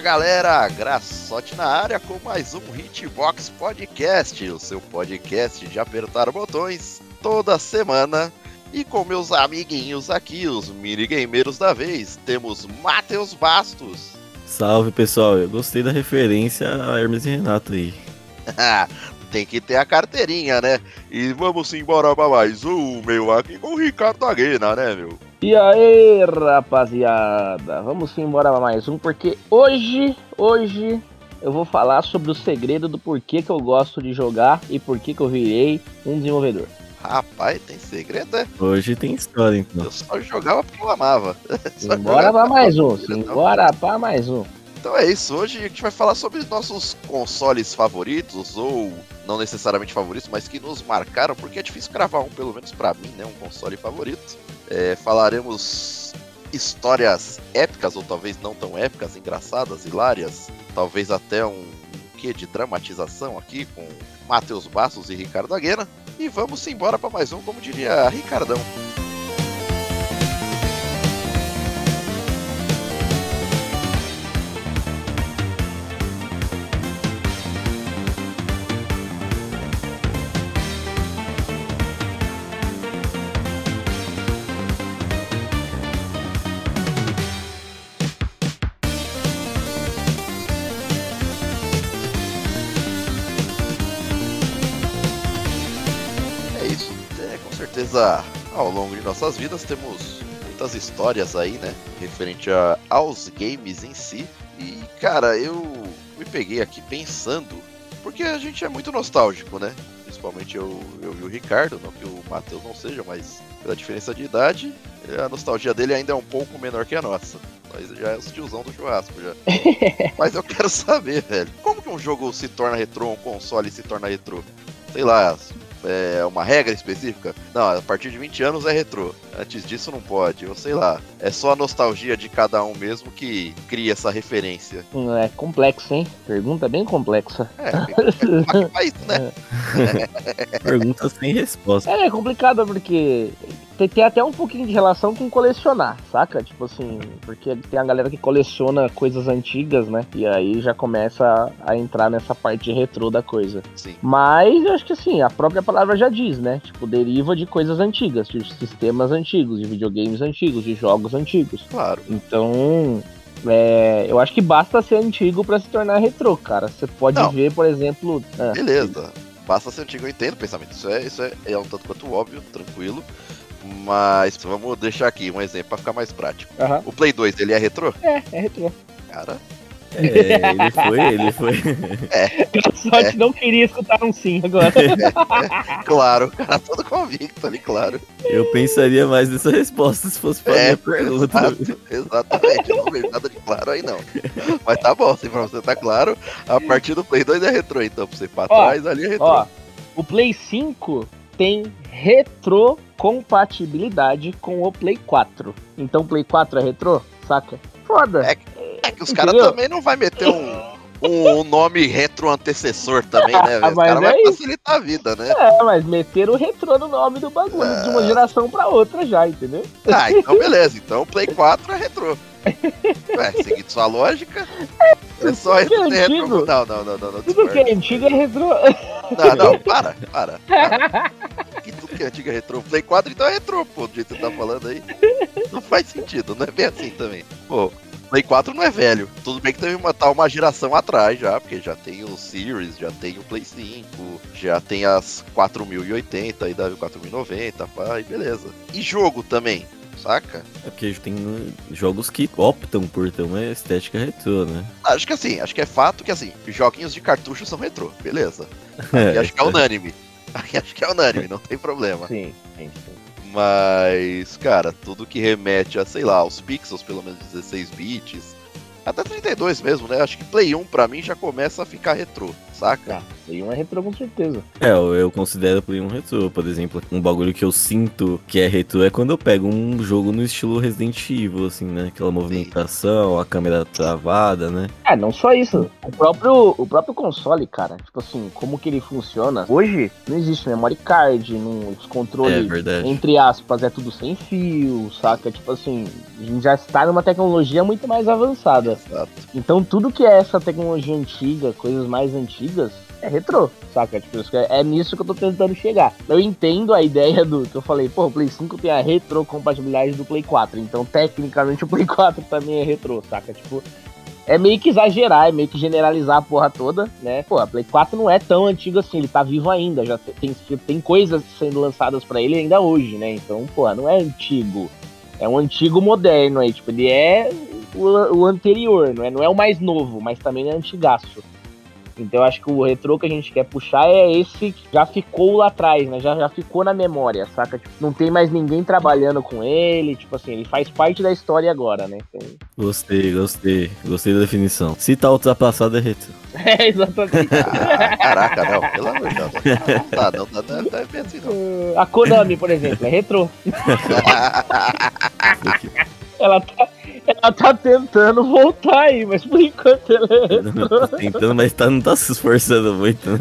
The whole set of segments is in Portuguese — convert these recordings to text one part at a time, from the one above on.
Galera, Graçote na área com mais um Hitbox Podcast, o seu podcast de apertar botões toda semana. E com meus amiguinhos aqui, os minigameiros da vez, temos Matheus Bastos. Salve pessoal, eu gostei da referência a Hermes e Renato aí. Tem que ter a carteirinha, né? E vamos embora para mais um, meu, aqui com o Ricardo Aguena, né, meu? E aí, rapaziada, vamos embora para mais um, porque hoje, hoje eu vou falar sobre o segredo do porquê que eu gosto de jogar e porquê que eu virei um desenvolvedor. Rapaz, tem segredo, é? Hoje tem história, então. Eu só jogava porque eu amava. Simbora pra mais um, simbora pra mais um. Então é isso, hoje a gente vai falar sobre nossos consoles favoritos, ou não necessariamente favoritos, mas que nos marcaram, porque é difícil gravar um, pelo menos para mim, né, um console favorito. É, falaremos histórias épicas, ou talvez não tão épicas, engraçadas, hilárias, talvez até um quê de dramatização aqui com Matheus Bastos e Ricardo Aguena. E vamos embora para mais um, como diria Ricardão. Certeza ao longo de nossas vidas temos muitas histórias aí, né? Referente a, aos games em si. E, cara, eu me peguei aqui pensando, porque a gente é muito nostálgico, né? Principalmente eu, eu e o Ricardo, não que o Matheus não seja, mas pela diferença de idade, a nostalgia dele ainda é um pouco menor que a nossa. Nós já é os tiozão do churrasco já. mas eu quero saber, velho, como que um jogo se torna retrô, um console se torna retrô? Sei lá, é uma regra específica? Não, a partir de 20 anos é retrô. Antes disso não pode, ou sei lá. É só a nostalgia de cada um mesmo que cria essa referência. Hum, É complexo, hein? Pergunta bem complexa. É, é, faz, né? Pergunta sem resposta. É, é complicado porque tem, tem até um pouquinho de relação com colecionar, saca? Tipo assim, porque tem a galera que coleciona coisas antigas, né? E aí já começa a, a entrar nessa parte retrô da coisa. Sim. Mas eu acho que assim, a própria palavra já diz, né? Tipo, deriva de coisas antigas, de sistemas antigos, de videogames antigos, de jogos antigos. Claro. Então, é, eu acho que basta ser antigo pra se tornar retrô, cara. Você pode Não. ver, por exemplo. ah, Beleza. Basta ser antigo, eu entendo o pensamento. Isso é, isso é, é um tanto quanto óbvio, tranquilo. Mas vamos deixar aqui um exemplo pra ficar mais prático. aham. O Play 2, ele é retrô? É, é retrô. Cara, É, ele foi, ele foi. Só que não queria escutar um sim agora. claro, cara, todo convicto ali, claro. Eu pensaria mais nessa resposta se fosse pra É, minha pergunta. exato, exatamente, eu não vejo nada de claro aí não. Mas tá bom, se pra você tá claro, a partir do Play 2 é retrô, então pra você ir pra Ó, trás ali é retrô. Ó, o Play 5 tem retrocompatibilidade com o Play 4. Então o Play 4 é retrô? Saca? Foda. É É que os caras também não vai meter um, um nome retro antecessor também, né, velho? Os caras é vai isso. facilitar a vida, né? É, mas meteram o retrô no nome do bagulho, de uma geração pra outra já, entendeu? Ah, então beleza. Então o Play 4 é retrô. Ué, seguindo sua lógica, é só que é retro. retro-. Não, não, não, não, não. Tudo que é antigo é retrô. Não, não, para, para. para. Que tudo que é antigo é retrô. Play 4 então é retrô, pô, do jeito que você tá falando aí. Não faz sentido, não é bem assim também. Pô, Play 4 não é velho. Tudo bem que uma, tá uma geração atrás já, porque já tem o Series, já tem o Play 5, já tem as 4080 e da 4090, pá, e beleza. E jogo também, saca? É porque tem jogos que optam por ter uma estética retrô, né? Acho que assim, acho que é fato que assim, joguinhos de cartucho são retrô, beleza. E acho que é unânime. Acho que é unânime, não tem problema. Sim, sim, sim. Mas, cara, tudo que remete a, sei lá, aos pixels, pelo menos 16 bits, até 32 mesmo, né? Acho que Play 1 pra mim já começa a ficar retrô, saca? Play 1 é retrô com certeza. É, eu, eu considero Play 1 retrô, por exemplo. Um bagulho que eu sinto que é retrô é quando eu pego um jogo no estilo Resident Evil, assim, né? Aquela movimentação, a câmera travada, né? É, não só isso. O próprio, o próprio console, cara, tipo assim, como que ele funciona. Hoje não existe memory card, não, os É controles, verdade. entre aspas, é tudo sem fio, saca? Tipo assim, a gente já está numa tecnologia muito mais avançada. Exato. Então tudo que é essa tecnologia antiga, coisas mais antigas, é retrô, saca? Tipo, é, é nisso que eu tô tentando chegar. Eu entendo a ideia do que eu falei, pô, o Play 5 tem a retrocompatibilidade do Play 4, então tecnicamente o Play 4 também é retrô, saca? Tipo, é meio que exagerar, é meio que generalizar a porra toda, né? Pô, a Play 4 não é tão antigo assim, ele tá vivo ainda, já tem, tem coisas sendo lançadas pra ele ainda hoje, né? Então, pô, não é antigo. É um antigo moderno aí, tipo, ele é o, o anterior, não é, não é o mais novo, mas também é antigaço. Então eu acho que o retrô que a gente quer puxar é esse que já ficou lá atrás, né? Já, já ficou na memória, saca? Tipo, não tem mais ninguém trabalhando com ele, tipo assim, ele faz parte da história agora, né? Então, Gostei, gostei. Gostei da definição. Se tá ultrapassado é retrô. é, exatamente. Ah, caraca, não, pelo amor de Deus. Não tá, não, não, não, não é bem assim, não. A Konami, por exemplo, é retrô. Ela tá, ela tá tentando voltar aí, mas por enquanto ela é tá tentando, mas tá, não tá se esforçando muito, né?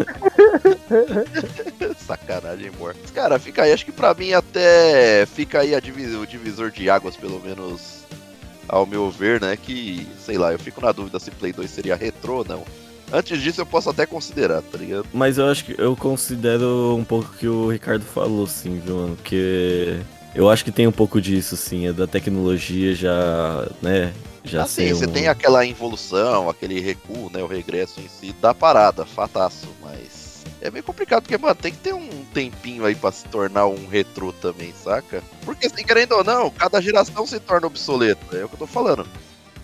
Sacanagem, amor. Cara, fica aí. Acho que pra mim até fica aí a divis- o divisor de águas, pelo menos ao meu ver, né? Que, sei lá, eu fico na dúvida se Play 2 seria retrô ou não. Antes disso eu posso até considerar, tá ligado? Mas eu acho que eu considero um pouco o que o Ricardo falou, sim, viu, mano? Porque eu acho que tem um pouco disso, sim, é da tecnologia já, né? Já assim, ser você um... tem aquela involução, aquele recuo, né? O regresso em si da parada, fataço, mas. É meio complicado, porque, mano, tem que ter um tempinho aí pra se tornar um retrô também, saca? Porque, assim, querendo ou não, cada geração se torna obsoleta. É o que eu tô falando.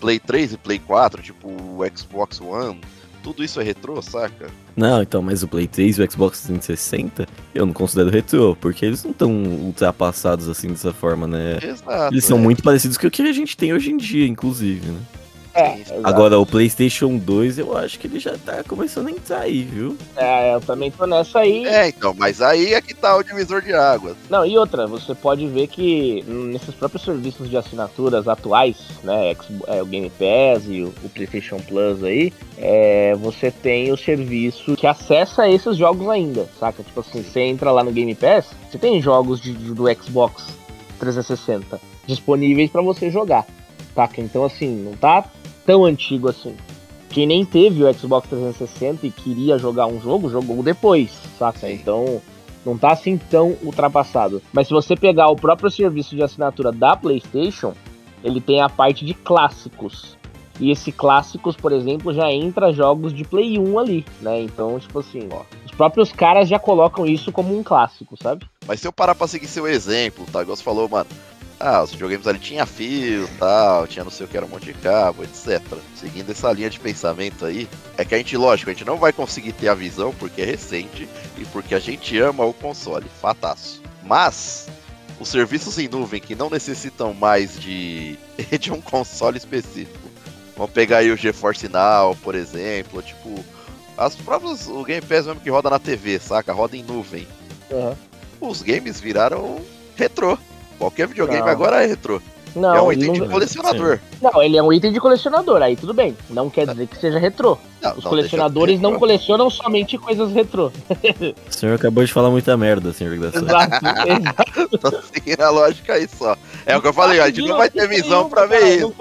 Play 3 e Play 4, tipo o Xbox One, tudo isso é retrô, saca? Não, então, mas o Play 3 e o Xbox 360 eu não considero retrô, porque eles não estão ultrapassados assim dessa forma, né? Exato. Eles são é. muito parecidos com o que a gente tem hoje em dia, inclusive, né? É. Agora, o PlayStation 2, eu acho que ele já tá começando a entrar aí, viu? É, eu também tô nessa aí. É, então, mas aí é que tá o divisor de águas. Não, e outra, você pode ver que nesses próprios serviços de assinaturas atuais, né, é, o Game Pass e o, PlayStation Plus aí, é, você tem o serviço que acessa esses jogos ainda, saca? Tipo assim, você entra lá no Game Pass, você tem jogos de- de- do Xbox 360 disponíveis pra você jogar, saca? Então assim, não tá tão antigo assim. Quem nem teve o Xbox 360 e queria jogar um jogo, jogou depois, saca? Então não tá assim tão ultrapassado. Mas se você pegar o próprio serviço de assinatura da PlayStation, ele tem a parte de clássicos. E esse clássicos, por exemplo, já entra jogos de Play 1 ali, né? Então, tipo assim, ó, os próprios caras já colocam isso como um clássico, sabe? Mas se eu parar pra seguir seu exemplo, tá? Igual você falou, mano. Ah, os videogames ali tinha fio tal, tinha não sei o que era um monte de cabo, etc. Seguindo essa linha de pensamento aí, é que a gente, lógico, a gente não vai conseguir ter a visão porque é recente e porque a gente ama o console, fataço. Mas os serviços em nuvem que não necessitam mais de, de um console específico. Vamos pegar aí o GeForce Now, por exemplo, tipo, as próprias o Game Pass mesmo que roda na TV, saca? Roda em nuvem os games viraram retrô. Qualquer videogame Não. agora é retrô. Não, é um item de não... colecionador. não, ele é um item de colecionador, aí tudo bem. Não quer dizer que seja retrô. Não, Os não colecionadores de não colecionam somente coisas retrô. O senhor acabou de falar muita merda, senhor exato. Tô seguindo a lógica aí só. É o que eu falei, a gente não vai ter visão pra ver isso.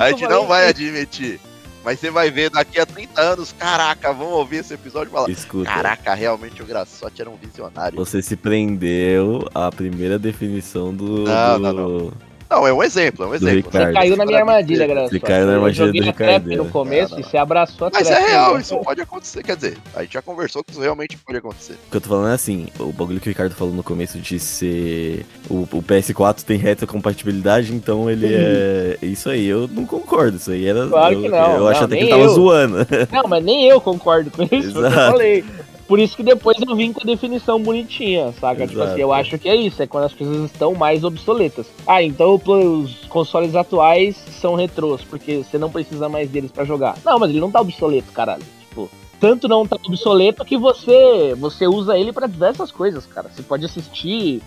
A gente não vai admitir. Mas você vai ver daqui a 30 anos, caraca, vamos ouvir esse episódio e falar. Escuta, Caraca, realmente o Graçote era um visionário. você se prendeu à primeira definição do. Não, do- não, não. Não, é um exemplo, é um exemplo. Você caiu na minha armadilha, Graça. Você caiu na Eu armadilha do Ricardo. no começo Não, não, e você abraçou a Mas é real, né? isso pode acontecer. Quer dizer, a gente já conversou que isso realmente pode acontecer. O que eu tô falando é assim, o bagulho que o Ricardo falou no começo de ser. O, o PS4 tem retrocompatibilidade, então ele é. Isso aí, eu não concordo. Isso aí era. Claro eu, que não, Eu não, acho até que ele tava eu. zoando. Não, mas nem eu concordo com isso, foi o que eu Exato. falei. Por isso que depois eu vim com a definição bonitinha, saca? Tipo Exato. assim, eu acho que é isso, é quando as coisas estão mais obsoletas. Ah, então os consoles atuais são retrôs, porque você não precisa mais deles pra jogar. Não, mas ele não tá obsoleto, caralho. Tipo, tanto não tá obsoleto que você você usa ele para diversas coisas, cara. Você pode assistir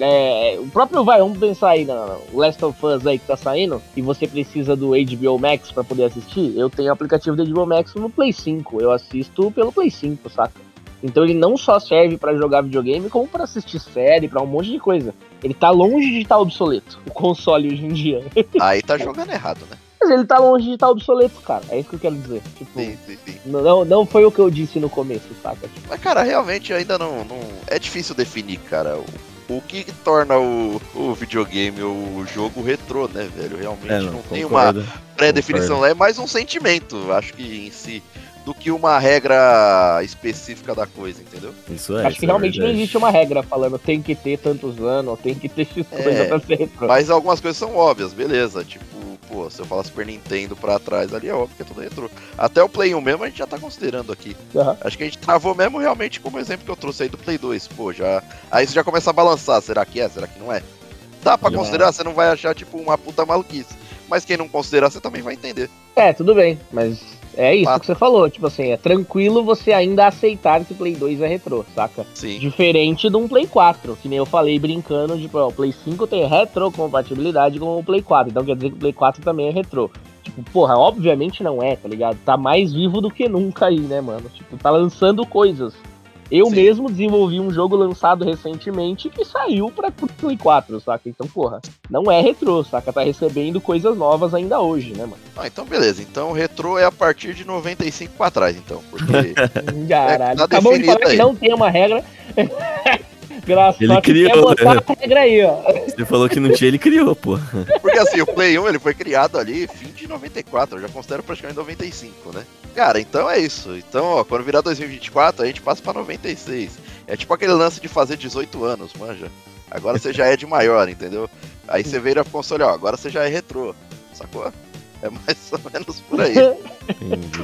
é, o próprio vai, vamos pensar aí na Last of Us aí que tá saindo e você precisa do HBO Max para poder assistir. Eu tenho o aplicativo do HBO Max no Play 5, eu assisto pelo Play 5, saca? Então ele não só serve para jogar videogame, como para assistir série, para um monte de coisa. Ele tá longe de estar tá obsoleto, o console hoje em dia. Aí tá jogando errado, né? Mas ele tá longe de estar tá obsoleto, cara. É isso que eu quero dizer. Tipo, sim, sim, sim. Não, não foi o que eu disse no começo, saca? Tipo. Mas, cara, realmente ainda não, não. É difícil definir, cara. O, o que torna o, o videogame o jogo retrô, né, velho? Realmente é, não, não tem uma pré-definição. É mais um sentimento, acho que em si do que uma regra específica da coisa, entendeu? Isso é. Acho que é realmente é não existe uma regra falando tem que ter tantos anos, tem que ter X é, coisa pra ser. Mas algumas coisas são óbvias, beleza. Tipo, pô, se eu falar Super Nintendo pra trás ali, é óbvio que é tudo retrô. Até o Play 1 mesmo a gente já tá considerando aqui. Uhum. Acho que a gente travou mesmo realmente como exemplo que eu trouxe aí do Play 2. Pô, já. Aí você já começa a balançar. Será que é? Será que não é? Dá pra considerar, você não vai achar, tipo, uma puta maluquice. Mas quem não considerar, você também vai entender. É, tudo bem, mas é isso que você falou, tipo assim, é tranquilo você ainda aceitar que Play 2 é retrô, saca? Sim. Diferente de um Play 4, que nem eu falei brincando, tipo, ó, o Play 5 tem retrocompatibilidade com o Play 4, então quer dizer que o Play 4 também é retrô. Tipo, porra, obviamente não é, tá ligado? Tá mais vivo do que nunca aí, né, mano? Tipo, tá lançando coisas. Eu Sim. mesmo desenvolvi um jogo lançado recentemente que saiu pra Play 4, saca? Então, porra, não é retrô, saca? Tá recebendo coisas novas ainda hoje, né, mano? Ah, então beleza. Então retrô é a partir de 95 pra trás, então. Porque. Caralho, é, tá acabou de falar aí. que não tem uma regra. Graças ele criou, né? regra aí, ó. Você falou que não tinha, ele criou, pô. Porque assim, o Play 1 ele foi criado ali fim de 94, eu já considero praticamente 95, né? Cara, então é isso. Então, ó, quando virar 2024, a gente passa pra 96. É tipo aquele lance de fazer 18 anos, manja. Agora você já é de maior, entendeu? Aí você vira pro console, ó, agora você já é retrô, sacou? É mais ou menos por aí.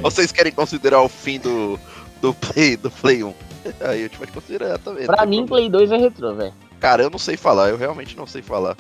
Vocês querem considerar o fim do, do, Play, do Play 1? Aí a gente pode considerar também. Pra mim, Play 2 é retrô, velho. Cara, eu não sei falar, eu realmente não sei falar.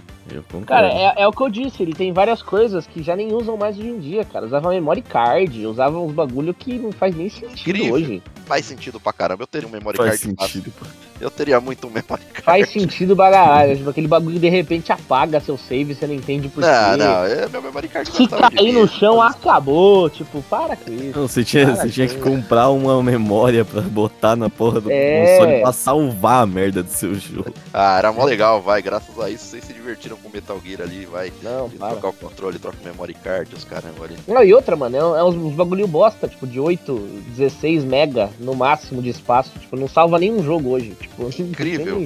Cara, é, é, o que eu disse, ele tem várias coisas que já nem usam mais hoje em dia, cara. Usava memory card, usava uns bagulho que não faz nem sentido Incrível. hoje. Faz sentido pra caramba, eu teria um memory faz card. Faz sentido. Eu teria muito um memory card. Faz sentido pra tipo, aquele bagulho de repente apaga seu save, você não entende por quê. Não, não, é meu memory card Se cair no chão, acabou, tipo, para com isso. Não, você tinha, você tinha que comprar uma memória pra botar na porra do é... console pra salvar a merda do seu jogo. Ah, era mó legal, vai, graças a isso vocês se divertiram com Metal Gear ali, vai. Não, para. trocar o controle, troca o memory card, os caramba ali. Não, e outra, mano, é, é uns, uns bagulho bosta, tipo, de 8, 16 mega no máximo de espaço, tipo, não salva nenhum jogo hoje, tipo, incrível.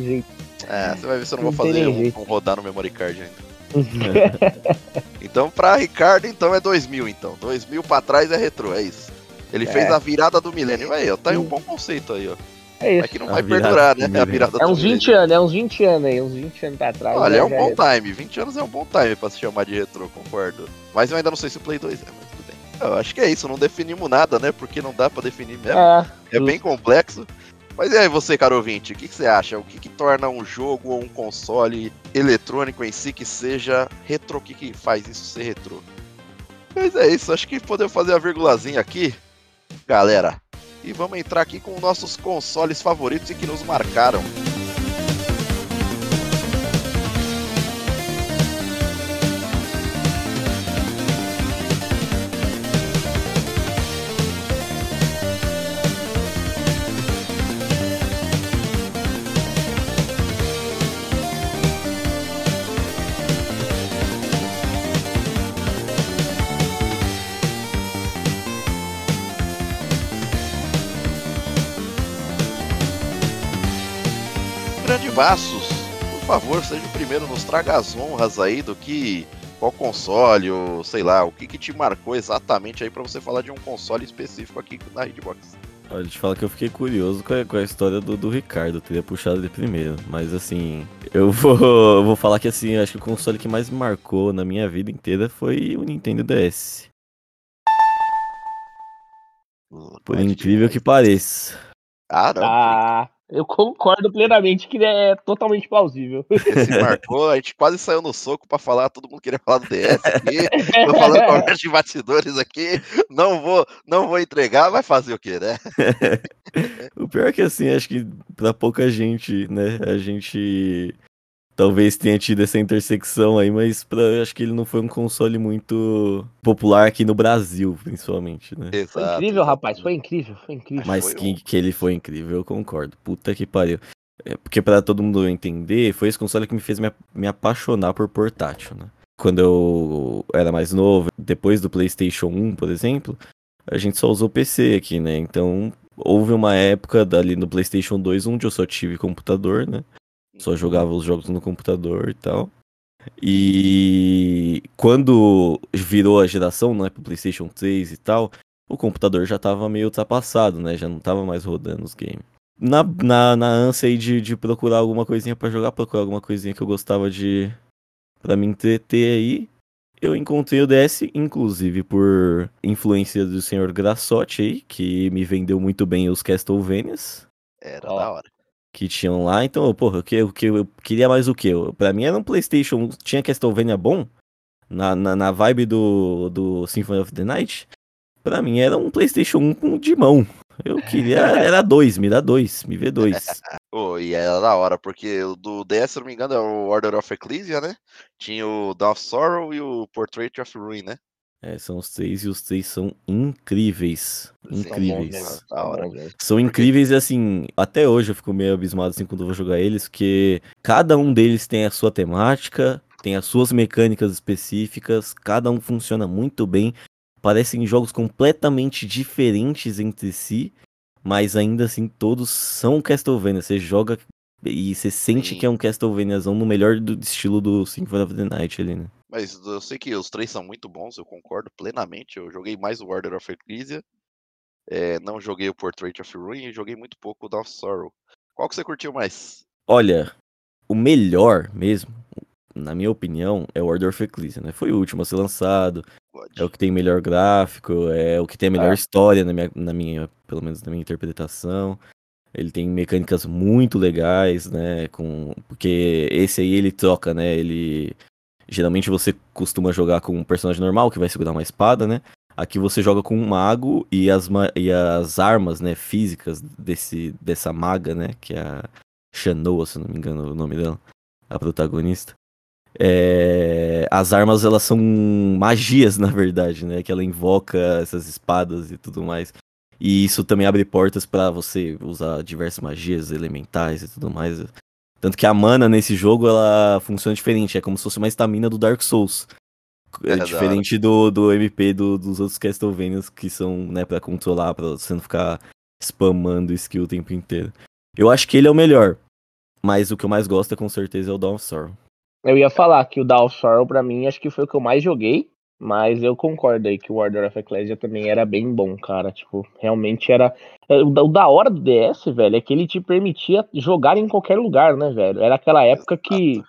É, você vai ver se eu não, não vou fazer um, um, rodar no memory card ainda. então, pra Ricardo, então é 2000, então. 2000 pra trás é retrô, é isso. Ele é. fez a virada do milênio. Aí, ó, tá aí um bom conceito aí, ó. É isso. É que não a vai perdurar, né? A virada é uns 20 anos, é uns 20 anos aí, uns 20 anos pra trás. Olha, é um bom é... time. 20 anos é um bom time pra se chamar de retrô, concordo. Mas eu ainda não sei se o Play 2 é, mas tudo bem. Eu acho que é isso, não definimos nada, né? Porque não dá pra definir mesmo. É, é bem complexo. Mas e aí você, caro ouvinte, o que, que você acha? O que, que, torna um jogo ou um console eletrônico em si que seja retrô? O que, que faz isso ser retrô? Mas é isso, acho que podemos fazer a virgulazinha aqui. Galera, e vamos entrar aqui com nossos consoles favoritos e que nos marcaram. Passos, por favor, seja o primeiro, nos traga as honras aí do que qual console, ou sei lá, o que, que te marcou exatamente aí para você falar de um console específico aqui na Hitbox. Olha, te falar que eu fiquei curioso com a, com a história do, do Ricardo, eu teria puxado de primeiro, mas assim, eu vou, eu vou falar que assim, acho que o console que mais me marcou na minha vida inteira foi o Nintendo DS. Por incrível que pareça. Ah, não. Ah. Eu concordo plenamente que é totalmente plausível. Esse marcou, a gente quase saiu no soco pra falar, todo mundo queria falar do DS aqui. Tô falando conversa de batidores aqui, não vou, não vou entregar, vai fazer o quê, né? o pior é que assim, acho que pra pouca gente, né, a gente talvez tenha tido essa intersecção aí, mas pra, acho que ele não foi um console muito popular aqui no Brasil, principalmente, né? Exato, foi incrível, rapaz, foi incrível, foi incrível. Mas foi que, um... que ele foi incrível, eu concordo. Puta que pariu. É, porque para todo mundo entender, foi esse console que me fez me, me apaixonar por portátil, né? Quando eu era mais novo, depois do PlayStation 1, por exemplo, a gente só usou PC aqui, né? Então, houve uma época ali no PlayStation 2 onde eu só tive computador, né? Só jogava os jogos no computador e tal. E quando virou a geração, né, pro PlayStation 3 e tal, o computador já tava meio ultrapassado, né? Já não tava mais rodando os games. Na, na, na ânsia aí de, de procurar alguma coisinha para jogar, procurar alguma coisinha que eu gostava de. pra me entreter aí, eu encontrei o DS, inclusive por influência do senhor Grassotti aí, que me vendeu muito bem os Castlevanias. Era da hora que tinham lá. Então, porra, que, eu, que eu queria mais o que? Pra mim era um PlayStation. Tinha Castlevania bom, na, na, na, vibe do, do Symphony of the Night. Pra mim era um PlayStation 1 de mão. Eu queria. Era dois, me dá dois, me vê dois. oh, e era da hora, porque o do DS, se não me engano, é o Order of Ecclesia, né? Tinha o Dawn of Sorrow e o Portrait of Ruin, né? É, são os três e os três são incríveis. Incríveis. São, bons, são incríveis e assim, até hoje eu fico meio abismado assim quando eu vou jogar eles, porque cada um deles tem a sua temática, tem as suas mecânicas específicas, cada um funciona muito bem. Parecem jogos completamente diferentes entre si, mas ainda assim todos são Castlevania. Você joga e você sente Sim. que é um Castlevaniazão no melhor do estilo do Symphony of the Night ali, né? Mas eu sei que os três são muito bons, eu concordo plenamente. Eu joguei mais o Order of Ecclesia, é, não joguei o Portrait of Ruin e joguei muito pouco o Dawn of Sorrow. Qual que você curtiu mais? Olha, o melhor mesmo, na minha opinião, é o Order of Ecclesia, né? Foi o último a ser lançado, Pode. é o que tem melhor gráfico, é o que tem a melhor ah. história na minha, na minha, pelo menos na minha interpretação. Ele tem mecânicas muito legais, né? Com, porque esse aí ele troca, né? Ele Geralmente você costuma jogar com um personagem normal que vai segurar uma espada, né? Aqui você joga com um mago e as, e as armas, né, físicas desse, dessa maga, né, que é a Shanoa, se não me engano o nome dela, a protagonista. É... As armas, elas são magias, na verdade, né, que ela invoca essas espadas e tudo mais. E isso também abre portas para você usar diversas magias elementais e tudo mais. Tanto que a mana nesse jogo ela funciona diferente, é como se fosse uma estamina do Dark Souls. É, é diferente do, do MP do, dos outros Castlevanias que são, né, pra controlar, pra você não ficar spamando skill o tempo inteiro. Eu acho que ele é o melhor, mas o que eu mais gosto é com certeza é o Dawn of Sorrow. Eu ia falar que o Dawn of Sorrow pra mim acho que foi o que eu mais joguei. Mas eu concordo aí que o Order of Ecclesia também era bem bom, cara. Tipo, realmente era. É, o da hora do DS, velho, é que ele te permitia jogar em qualquer lugar, né, velho? Era aquela época que.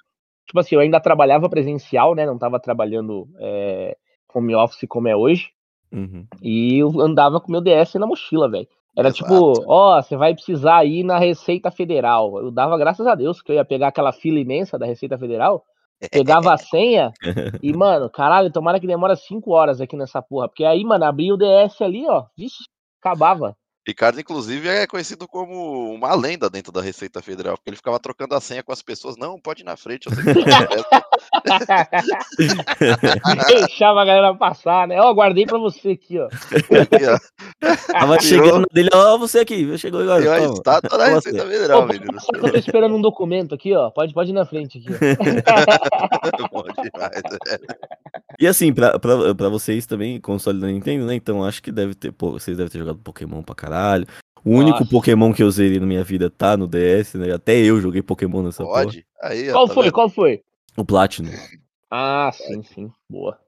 Tipo assim, eu ainda trabalhava presencial, né? Não tava trabalhando é, home office como é hoje. Uhum. E eu andava com meu DS na mochila, velho. Era Exato. tipo, ó, oh, você vai precisar ir na Receita Federal. Eu dava graças a Deus que eu ia pegar aquela fila imensa da Receita Federal Pegava a senha e, mano, caralho, tomara que demora 5 horas aqui nessa porra. Porque aí, mano, abria o DS ali, ó. Vixe, acabava. Ricardo, inclusive, é conhecido como uma lenda dentro da Receita Federal, porque ele ficava trocando a senha com as pessoas. Não, pode ir na frente, eu sei que Deixava a galera passar, né? Ó, guardei pra você aqui, ó. Tava chegando dele, ó, você aqui, chegou agora. Eu estátua da Receita Federal, menino. Eu tô esperando um documento aqui, ó. Pode, pode ir na frente aqui, ó. Bom demais, velho. E assim, pra, pra, pra vocês também, console da Nintendo, né? Então acho que deve ter, pô, vocês devem ter jogado Pokémon pra caralho. O Nossa. único Pokémon que eu usei na minha vida tá no DS, né? Até eu joguei Pokémon nessa Pode? Porra. Aí, Qual tá foi? Vendo? Qual foi? O Platinum. Ah, sim, sim. Boa.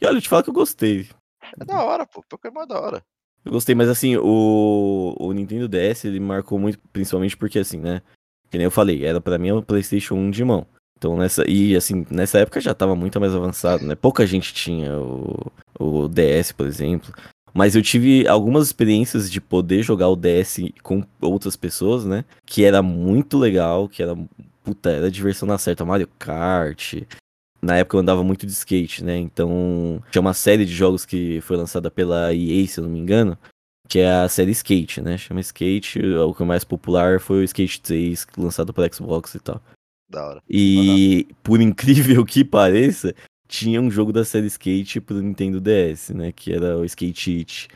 E olha, eu te falo que eu gostei. É da hora, pô. Pokémon é da hora. Eu gostei, mas assim, o, o Nintendo DS, ele marcou muito, principalmente porque assim, né? Que nem eu falei, era para mim o PlayStation 1 de mão. Então nessa e assim, nessa época já tava muito mais avançado, né? Pouca gente tinha o, o DS, por exemplo. Mas eu tive algumas experiências de poder jogar o DS com outras pessoas, né? Que era muito legal, que era. Puta, era diversão na certa. Mario Kart. Na época eu andava muito de skate, né? Então tinha uma série de jogos que foi lançada pela EA, se eu não me engano. Que é a série Skate, né? Chama Skate. O que é mais popular foi o Skate 3, lançado para Xbox e tal. Da hora. E por incrível que pareça, tinha um jogo da série Skate pro Nintendo DS, né? Que era o Skate It.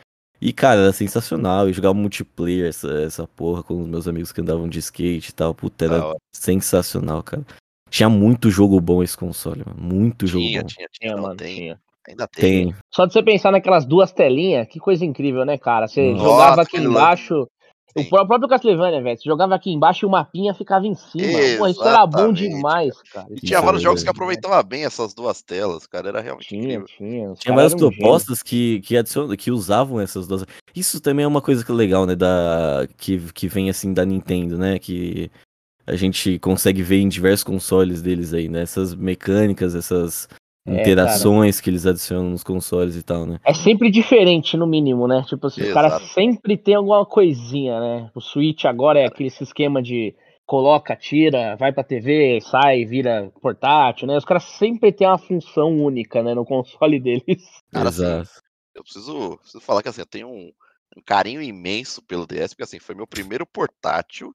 E, cara, era sensacional. Eu jogava multiplayer, essa, essa porra, com os meus amigos que andavam de skate e tal. Puta, era hora. sensacional, cara. Tinha muito jogo bom esse console, mano. Muito jogo Tinha, bom. tinha, tinha, mano, tem. tinha. Ainda tem. Tem. Só de você pensar naquelas duas telinhas, que coisa incrível, né, cara? Você Nossa, jogava aqui embaixo. O Sim. pró- próprio Castlevania, velho. Você jogava aqui embaixo e o mapinha ficava em cima. Pô, isso era bom demais, cara. E tinha é vários jogos que verdade. aproveitavam bem essas duas telas, cara. Era realmente Tinha, incrível. tinha. Tinha várias propostas que, que, adicion... que usavam essas duas. Isso também é uma coisa que é legal, né? Da... Que, que vem assim da Nintendo, né? Que a gente consegue ver em diversos consoles deles aí, né? Essas mecânicas, essas É, interações que eles adicionam nos consoles e tal, né? É sempre diferente, no mínimo, né? Tipo assim, o cara Exato. sempre tem alguma coisinha, né? O Switch agora é aquele esquema de coloca, tira, vai pra TV, sai, vira portátil, né? Os caras sempre têm uma função única, né, no console deles. Cara, assim, Exato. Eu preciso, preciso falar que assim, eu tenho um, um carinho imenso pelo DS, porque assim, foi meu primeiro portátil.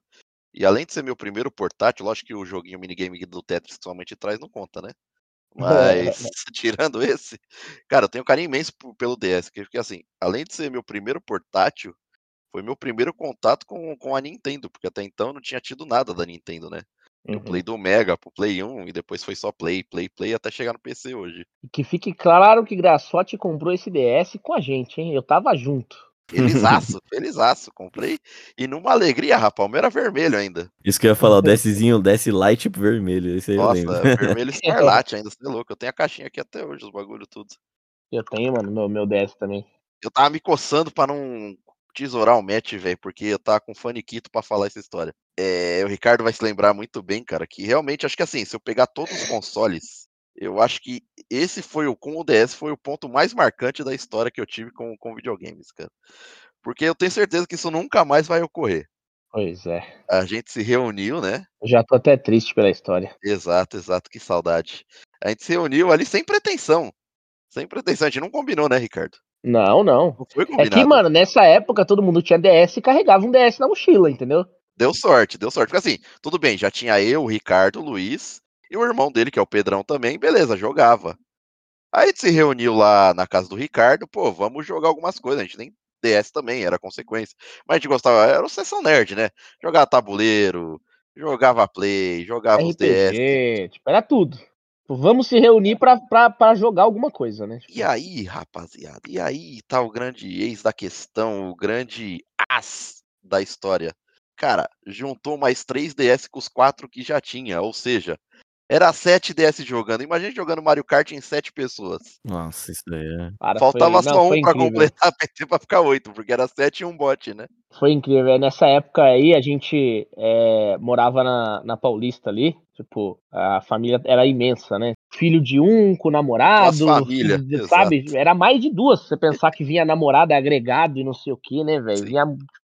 E além de ser meu primeiro portátil, lógico que o joguinho minigame do Tetris que somente traz não conta, né? Mas tirando esse, cara, eu tenho um carinho imenso p- pelo DS, porque assim, além de ser meu primeiro portátil, foi meu primeiro contato com, com a Nintendo, porque até então eu não tinha tido nada da Nintendo, né? Uhum. Play do Mega pro Play 1 e depois foi só Play, Play, Play até chegar no PC hoje. E que fique claro que Graçote comprou esse DS com a gente, hein? Eu tava junto. Felizaço, felizaço, comprei. E numa alegria, rapaz, o meu era vermelho ainda. Isso que eu ia falar, o DSzinho, o DS Light vermelho. Esse aí Nossa, lembro. vermelho escarlate ainda, você é louco. Eu tenho a caixinha aqui até hoje, os bagulho tudo. Eu tenho, mano, meu, meu DS também. Eu tava me coçando pra não tesourar o match, velho, porque eu tava com faniquito pra falar essa história. É, o Ricardo vai se lembrar muito bem, cara, que realmente acho que assim, se eu pegar todos os consoles, eu acho que esse foi o com o DS foi o ponto mais marcante da história que eu tive com, com videogames, cara. Porque eu tenho certeza que isso nunca mais vai ocorrer. Pois é. A gente se reuniu, né? Eu já tô até triste pela história. Exato, exato, que saudade. A gente se reuniu ali sem pretensão. Sem pretensão, a gente não combinou, né, Ricardo? Não, não. Não foi É combinado. que, mano, nessa época todo mundo tinha DS e carregava um DS na mochila, entendeu? Deu sorte, deu sorte. Porque assim, tudo bem, já tinha eu, o Ricardo, o Luiz e o irmão dele, que é o Pedrão também, beleza, jogava. Aí a gente se reuniu lá na casa do Ricardo, pô, vamos jogar algumas coisas. A gente nem DS também, era consequência. Mas a gente gostava, era o sessão nerd, né? Jogava tabuleiro, jogava Play, jogava os DS. RPG, tipo, era tudo. Tipo, Vamos se reunir pra, pra, pra jogar alguma coisa, né? Tipo, E aí, rapaziada, e aí tá o grande ex da questão, o grande as da história. Cara, juntou mais 3 DS com os 4 que já tinha, ou seja, era 7 DS jogando. Imagina jogando Mario Kart em 7 pessoas. Nossa, isso daí é. cara, Faltava foi, só não, um foi pra incrível. completar a PT pra ficar 8, porque era 7 e um bot, né? Foi incrível. é, Nessa época aí, a gente é, morava na, na Paulista ali. Tipo, a família era imensa, né? Filho de um com namorado. Duas família, filho de- sabe? Era mais de duas. Se você pensar que vinha namorada agregado e não sei o que, né, velho?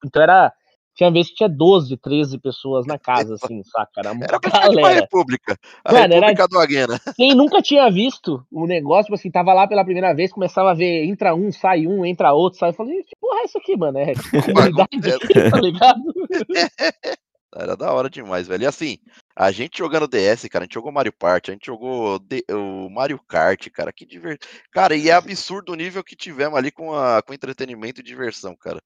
Então era. Tinha vez que tinha 12, 13 pessoas na casa, assim, saca? Era uma Era uma república. A Mano, era- república do Aguena. Quem nunca tinha visto o negócio, tipo assim, tava lá pela primeira vez, começava a ver, entra um, sai um, entra outro, sai. Eu falei, que porra é isso aqui, mano? É comunidade acontece? aqui, tá ligado? Era da hora demais, velho. E assim, a gente jogando DS, cara, a gente jogou Mario Party, a gente jogou D- o Mario Kart, cara, que divertido. Cara, e é absurdo o nível que tivemos ali com, a, com entretenimento e diversão, cara.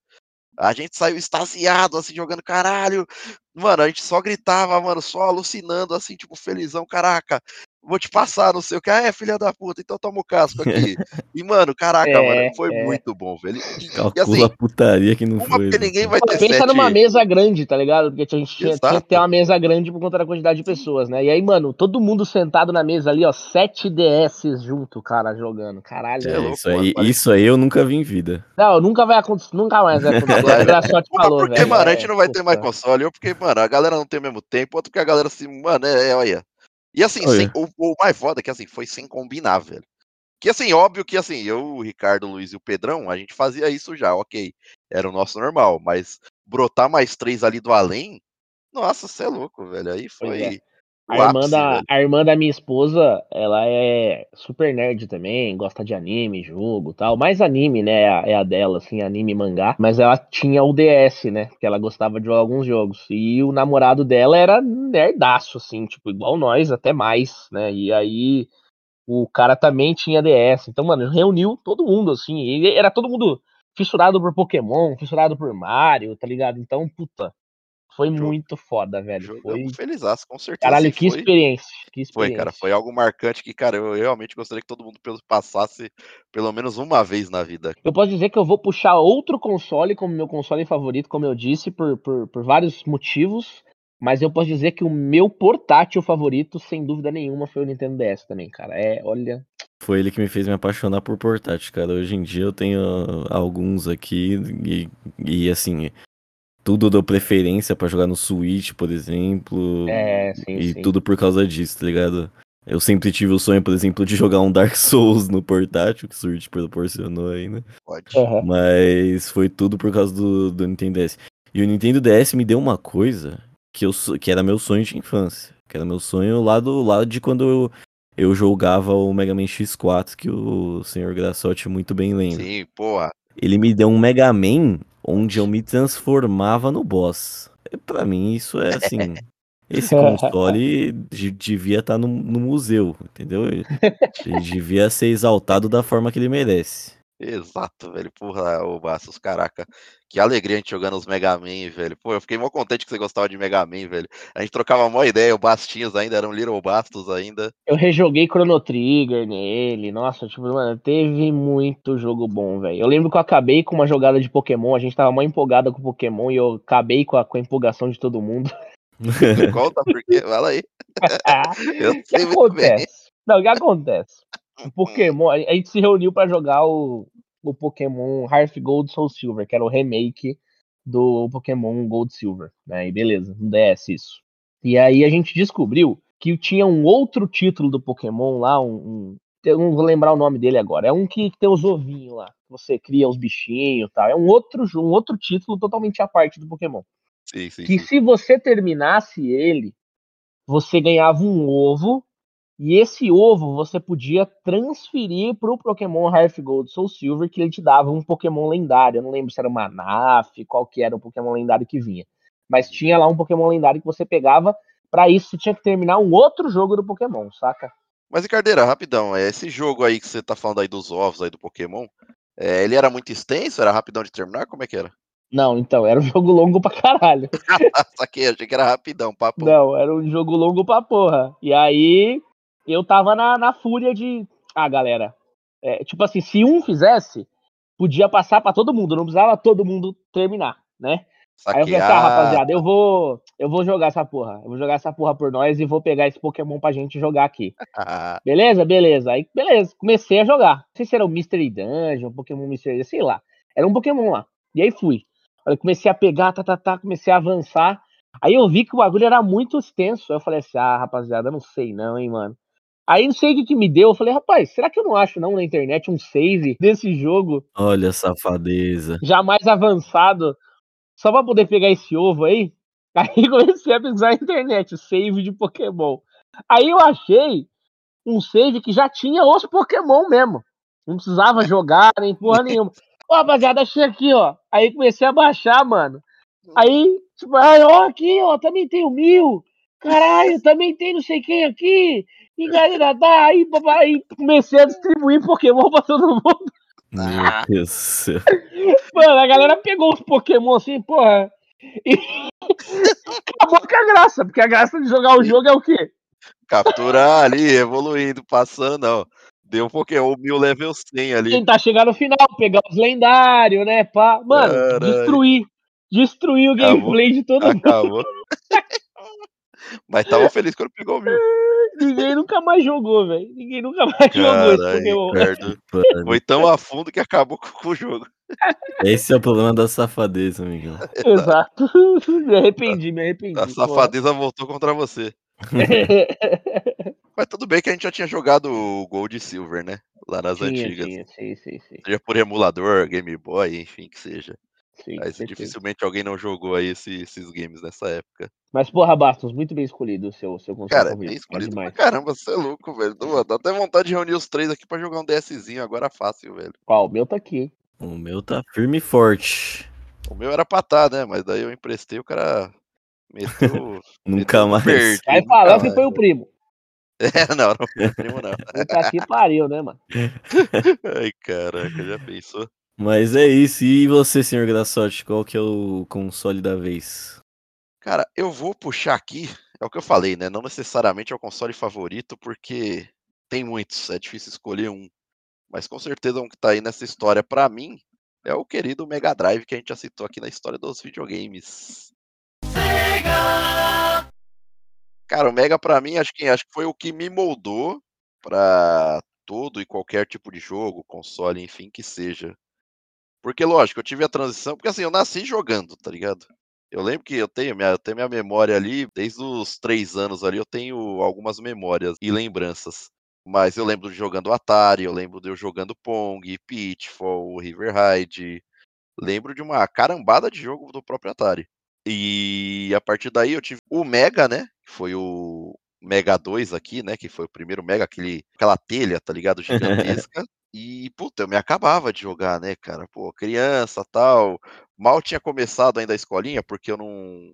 A gente saiu extasiado, assim, jogando caralho. Mano, a gente só gritava, mano, só alucinando, assim, tipo, felizão, caraca. Vou te passar, não sei o que. Ah, é, filha da puta, então toma o casco aqui. E, mano, caraca, É, mano, foi é. muito bom, velho. E, e Calcula assim, a putaria que não uma foi. porque né? ninguém vai ter pensa sete... numa mesa grande, tá ligado? Porque a gente tinha, tinha que ter uma mesa grande por conta da quantidade de pessoas, né? E aí, mano, todo mundo sentado na mesa ali, ó, sete DS junto, cara, jogando. Caralho. É É, louco, isso, mano, aí, parece- isso aí eu nunca vi em vida. Não, nunca vai acontecer, nunca mais vai acontecer. Vai, A falou, porque, velho. mano, a gente não vai ter mais console. Ou porque, mano, a galera não tem o mesmo tempo. Outro porque a galera se. Mano, é, é olha. E assim, sem- o, o mais foda é que assim, foi sem combinar, velho. Que assim, óbvio que assim, eu, o Ricardo, o Luiz e o Pedrão, a gente fazia isso já, ok. Era o nosso normal, mas brotar mais três ali do além, nossa, você é louco, velho. Aí Pois foi. A irmã, da, velho. a irmã da minha esposa, ela é super nerd também, gosta de anime, jogo e tal. Mais anime, né? É a, é a dela, assim, anime e mangá. Mas ela tinha o DS, né? Que ela gostava de jogar alguns jogos. E o namorado dela era nerdaço, assim, tipo, igual nós, até mais, né? E aí o cara também tinha DS. Então, mano, reuniu todo mundo, assim. E era todo mundo fissurado por Pokémon, fissurado por Mario, tá ligado? Então, puta. Foi Jogo- muito foda, velho. Foi. Jogamos feliz, com certeza. Caralho, assim, que foi, experiência. Que foi, experiência. cara. Foi algo marcante que, cara, eu realmente gostaria que todo mundo pelo- passasse pelo menos uma vez na vida. Eu posso dizer que eu vou puxar outro console como meu console favorito, como eu disse, por, por, por vários motivos. Mas eu posso dizer que o meu portátil favorito, sem dúvida nenhuma, foi o Nintendo DS também, cara. É, olha. Foi ele que me fez me apaixonar por portátil, cara. Hoje em dia eu tenho alguns aqui e, e assim, tudo dou preferência pra jogar no Switch, por exemplo. É, sim, e sim. tudo por causa disso, tá ligado? Eu sempre tive o sonho, por exemplo, de jogar um Dark Souls no portátil, que o Switch proporcionou aí, né? Pode. Aham. Mas foi tudo por causa do, do Nintendo DS. E o Nintendo DS me deu uma coisa que, eu, que era meu sonho de infância. Que era meu sonho lá, do, lá de quando eu, eu jogava o Mega Man X4, que o senhor Grassotti muito bem lembra. Sim, porra. Ele me deu um Mega Man onde eu me transformava no boss. Pra mim, isso é assim. Esse console de- devia estar no, no museu, entendeu? Ele devia ser exaltado da forma que ele merece. Exato, velho. Porra, ô Bastos, caraca. Que alegria a gente jogando os Mega Man, velho. Pô, eu fiquei mó contente que você gostava de Mega Man, velho. A gente trocava uma ideia, o Bastinhos ainda era um Little Bastos ainda. Eu rejoguei Chrono Trigger nele. Nossa, tipo, mano, teve muito jogo bom, velho. Eu lembro que eu acabei com uma jogada de Pokémon. A gente tava mó empolgado com Pokémon e eu acabei com a, com a empolgação de todo mundo. Conta porque. Fala aí. Eu O que sei muito bem. acontece? Não, o que acontece? O Pokémon, a a gente se reuniu pra jogar o, o Pokémon Hearth Gold Soul Silver, que era o remake do Pokémon Gold Silver, né? E beleza, no DS isso. E aí a gente descobriu que tinha um outro título do Pokémon lá, um, um- eu não vou lembrar o nome dele agora. É um que tem os ovinhos lá, você cria os bichinhos e tal. É um outro, um outro título totalmente à parte do Pokémon Sim, sim, que sim. se você terminasse ele, você ganhava um ovo, e esse ovo você podia transferir pro Pokémon Hearth Gold Soul Silver, que ele te dava um Pokémon lendário. Eu não lembro se era uma Naf, qual que era o Pokémon lendário que vinha. Mas tinha lá um Pokémon lendário que você pegava. Pra isso, você tinha que terminar um outro jogo do Pokémon, saca? Mas, Ricardeira, rapidão, é, esse jogo aí que você tá falando aí dos ovos aí do Pokémon, é, ele era muito extenso? Era rapidão de terminar? Como é que era? Não, então, era um jogo longo pra caralho. Saquei, achei que era rapidão, papo. Não, era um jogo longo pra porra. E aí eu tava na, na fúria de. Ah, galera. é, tipo assim, se um fizesse, podia passar pra todo mundo, não precisava todo mundo terminar, né? Aí eu falei assim, ah, rapaziada, eu vou. Eu vou jogar essa porra. Eu vou jogar essa porra por nós e vou pegar esse Pokémon pra gente jogar aqui. ah, Beleza? Beleza. Aí, beleza, comecei a jogar. Não sei se era o Mystery Dungeon, Pokémon Mystery, sei lá. Era um Pokémon lá. E aí fui. Aí comecei a pegar, tá, tá, tá, comecei a avançar. Aí eu vi que o bagulho era muito extenso. Aí eu falei assim, ah, rapaziada, não sei não, hein, mano. Aí não sei o que, que me deu. Eu falei, rapaz, será que eu não acho não na internet um save desse jogo Olha a safadeza. já mais avançado só pra poder pegar esse ovo aí? Aí comecei a pesquisar na internet, save de Pokémon. Aí eu achei um save que já tinha os Pokémon mesmo. Não precisava jogar nem porra nenhuma. Ô, rapaziada, achei aqui, ó. Aí comecei a baixar, mano. Aí, tipo, ó, aqui, ó, também tem o mil. Caralho, também tem não sei quem aqui. E galera, tá aí, papai. Comecei a distribuir Pokémon pra todo mundo. Meu Ah. Deus. Mano, a galera pegou os Pokémon assim, porra. E acabou com a graça, porque a graça de jogar o jogo é o quê? capturar ali, evoluindo, passando, ó. Deu um Pokémon, mil level 100 ali. Tentar chegar no final, pegar os lendários, né? Pá. Mano, Caralho. destruir. Destruir o Acabou. gameplay de todo mundo. Acabou. Mas tava feliz quando pegou o mil. Ninguém nunca mais jogou, velho. Ninguém nunca mais jogou esse Pokémon. Foi tão a fundo que acabou com o jogo. Esse é o problema da safadeza, amigão. Exato. me arrependi, me arrependi. A porra. safadeza voltou contra você. Mas tudo bem que a gente já tinha jogado o Gold e Silver, né? Lá nas Tinha, antigas. tinha, sim, sim, sim. Seja por emulador, Game Boy, enfim, que seja. Sim certeza. dificilmente alguém não jogou aí esse- esses games nessa época. Mas, porra, Bastos, muito bem escolhido o seu, seu console Cara, bem escolhido pra demais. caramba, você é louco, velho. Dá até vontade de reunir os três aqui pra jogar um DSzinho, agora fácil, velho. Ó, o meu tá aqui, hein? O meu tá firme e forte. O meu era pra tá, né? Mas daí eu emprestei, o cara meteu. Nunca meteu mais. verde, Vai falar que mais. foi o primo. É, não, não foi o primo, não. Puta que pariu, né, mano? Ai, caraca, já pensou? Mas é isso. E você, senhor Grassotti, qual que é o console da vez? Cara, eu vou puxar aqui, é o que eu falei, né? Não necessariamente é o console favorito, porque tem muitos, é difícil escolher um. Mas com certeza um que tá aí nessa história pra mim é o querido Mega Drive que a gente já citou aqui na história dos videogames. Cara, o Mega pra mim acho que acho que foi o que me moldou pra todo e qualquer tipo de jogo, console, enfim, que seja. Porque lógico, eu tive a transição, porque assim, eu nasci jogando, tá ligado? Eu lembro que eu tenho minha, eu tenho minha memória ali, desde os três anos ali, eu tenho algumas memórias e lembranças. Mas eu lembro de jogando Atari, eu lembro de eu jogando Pong, Pitfall, River Ride. Lembro de uma carambada de jogo do próprio Atari. E a partir daí eu tive o Mega, né? Que foi o Mega 2 aqui, né? Que foi o primeiro Mega, aquele, aquela telha, tá ligado? Gigantesca. E, puta, eu me acabava de jogar, né, cara? Pô, criança tal. Mal tinha começado ainda a escolinha, porque eu não.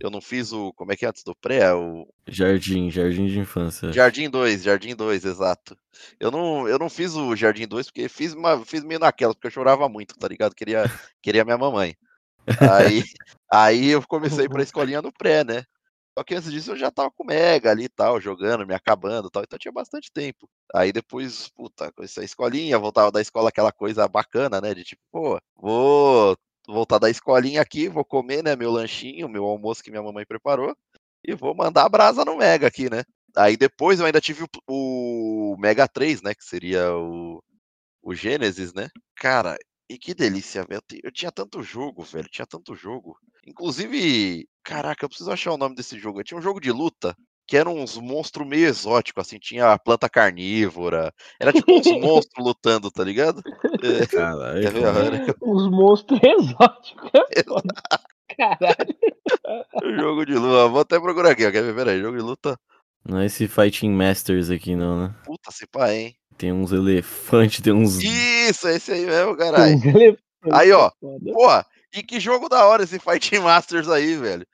Eu não fiz o. Como é que é antes do pré? O Jardim, jardim de infância. Jardim 2, Jardim 2, exato. Eu não, eu não fiz o Jardim 2 porque fiz, uma, fiz meio naquela, porque eu chorava muito, tá ligado? Queria, queria minha mamãe. Aí, aí eu comecei pra escolinha no pré, né? Só que antes disso eu já tava com Mega ali e tal, jogando, me acabando e tal, então tinha bastante tempo. Aí depois, puta, comecei a escolinha, voltava da escola aquela coisa bacana, né? De tipo, pô, vou voltar da escolinha aqui, vou comer, né, meu lanchinho, meu almoço que minha mamãe preparou, e vou mandar a brasa no Mega aqui, né? Aí depois eu ainda tive o, o Mega 3, né, que seria o, o Genesis, né? Cara, e que delícia, velho. Eu Eu tinha tanto jogo, velho, tinha tanto jogo. Inclusive, caraca, eu preciso achar o nome desse jogo. Tinha um jogo de luta que eram uns monstros meio exóticos, assim, tinha a planta carnívora. Era tipo uns monstros lutando, tá ligado? É, Caralho. quer ver? como- Olha, Os monstros exóticos. é. Caralho. o jogo de luta. Vou até procurar aqui, ó. Quer ver? Pera aí, jogo de luta. Não é esse Fighting Masters aqui, não, né? Puta, se pá, hein? Tem uns elefantes, tem uns. Isso, é esse aí mesmo, caralho. Aí, ó. é. Porra, e que jogo da hora esse Fighting Masters aí, velho.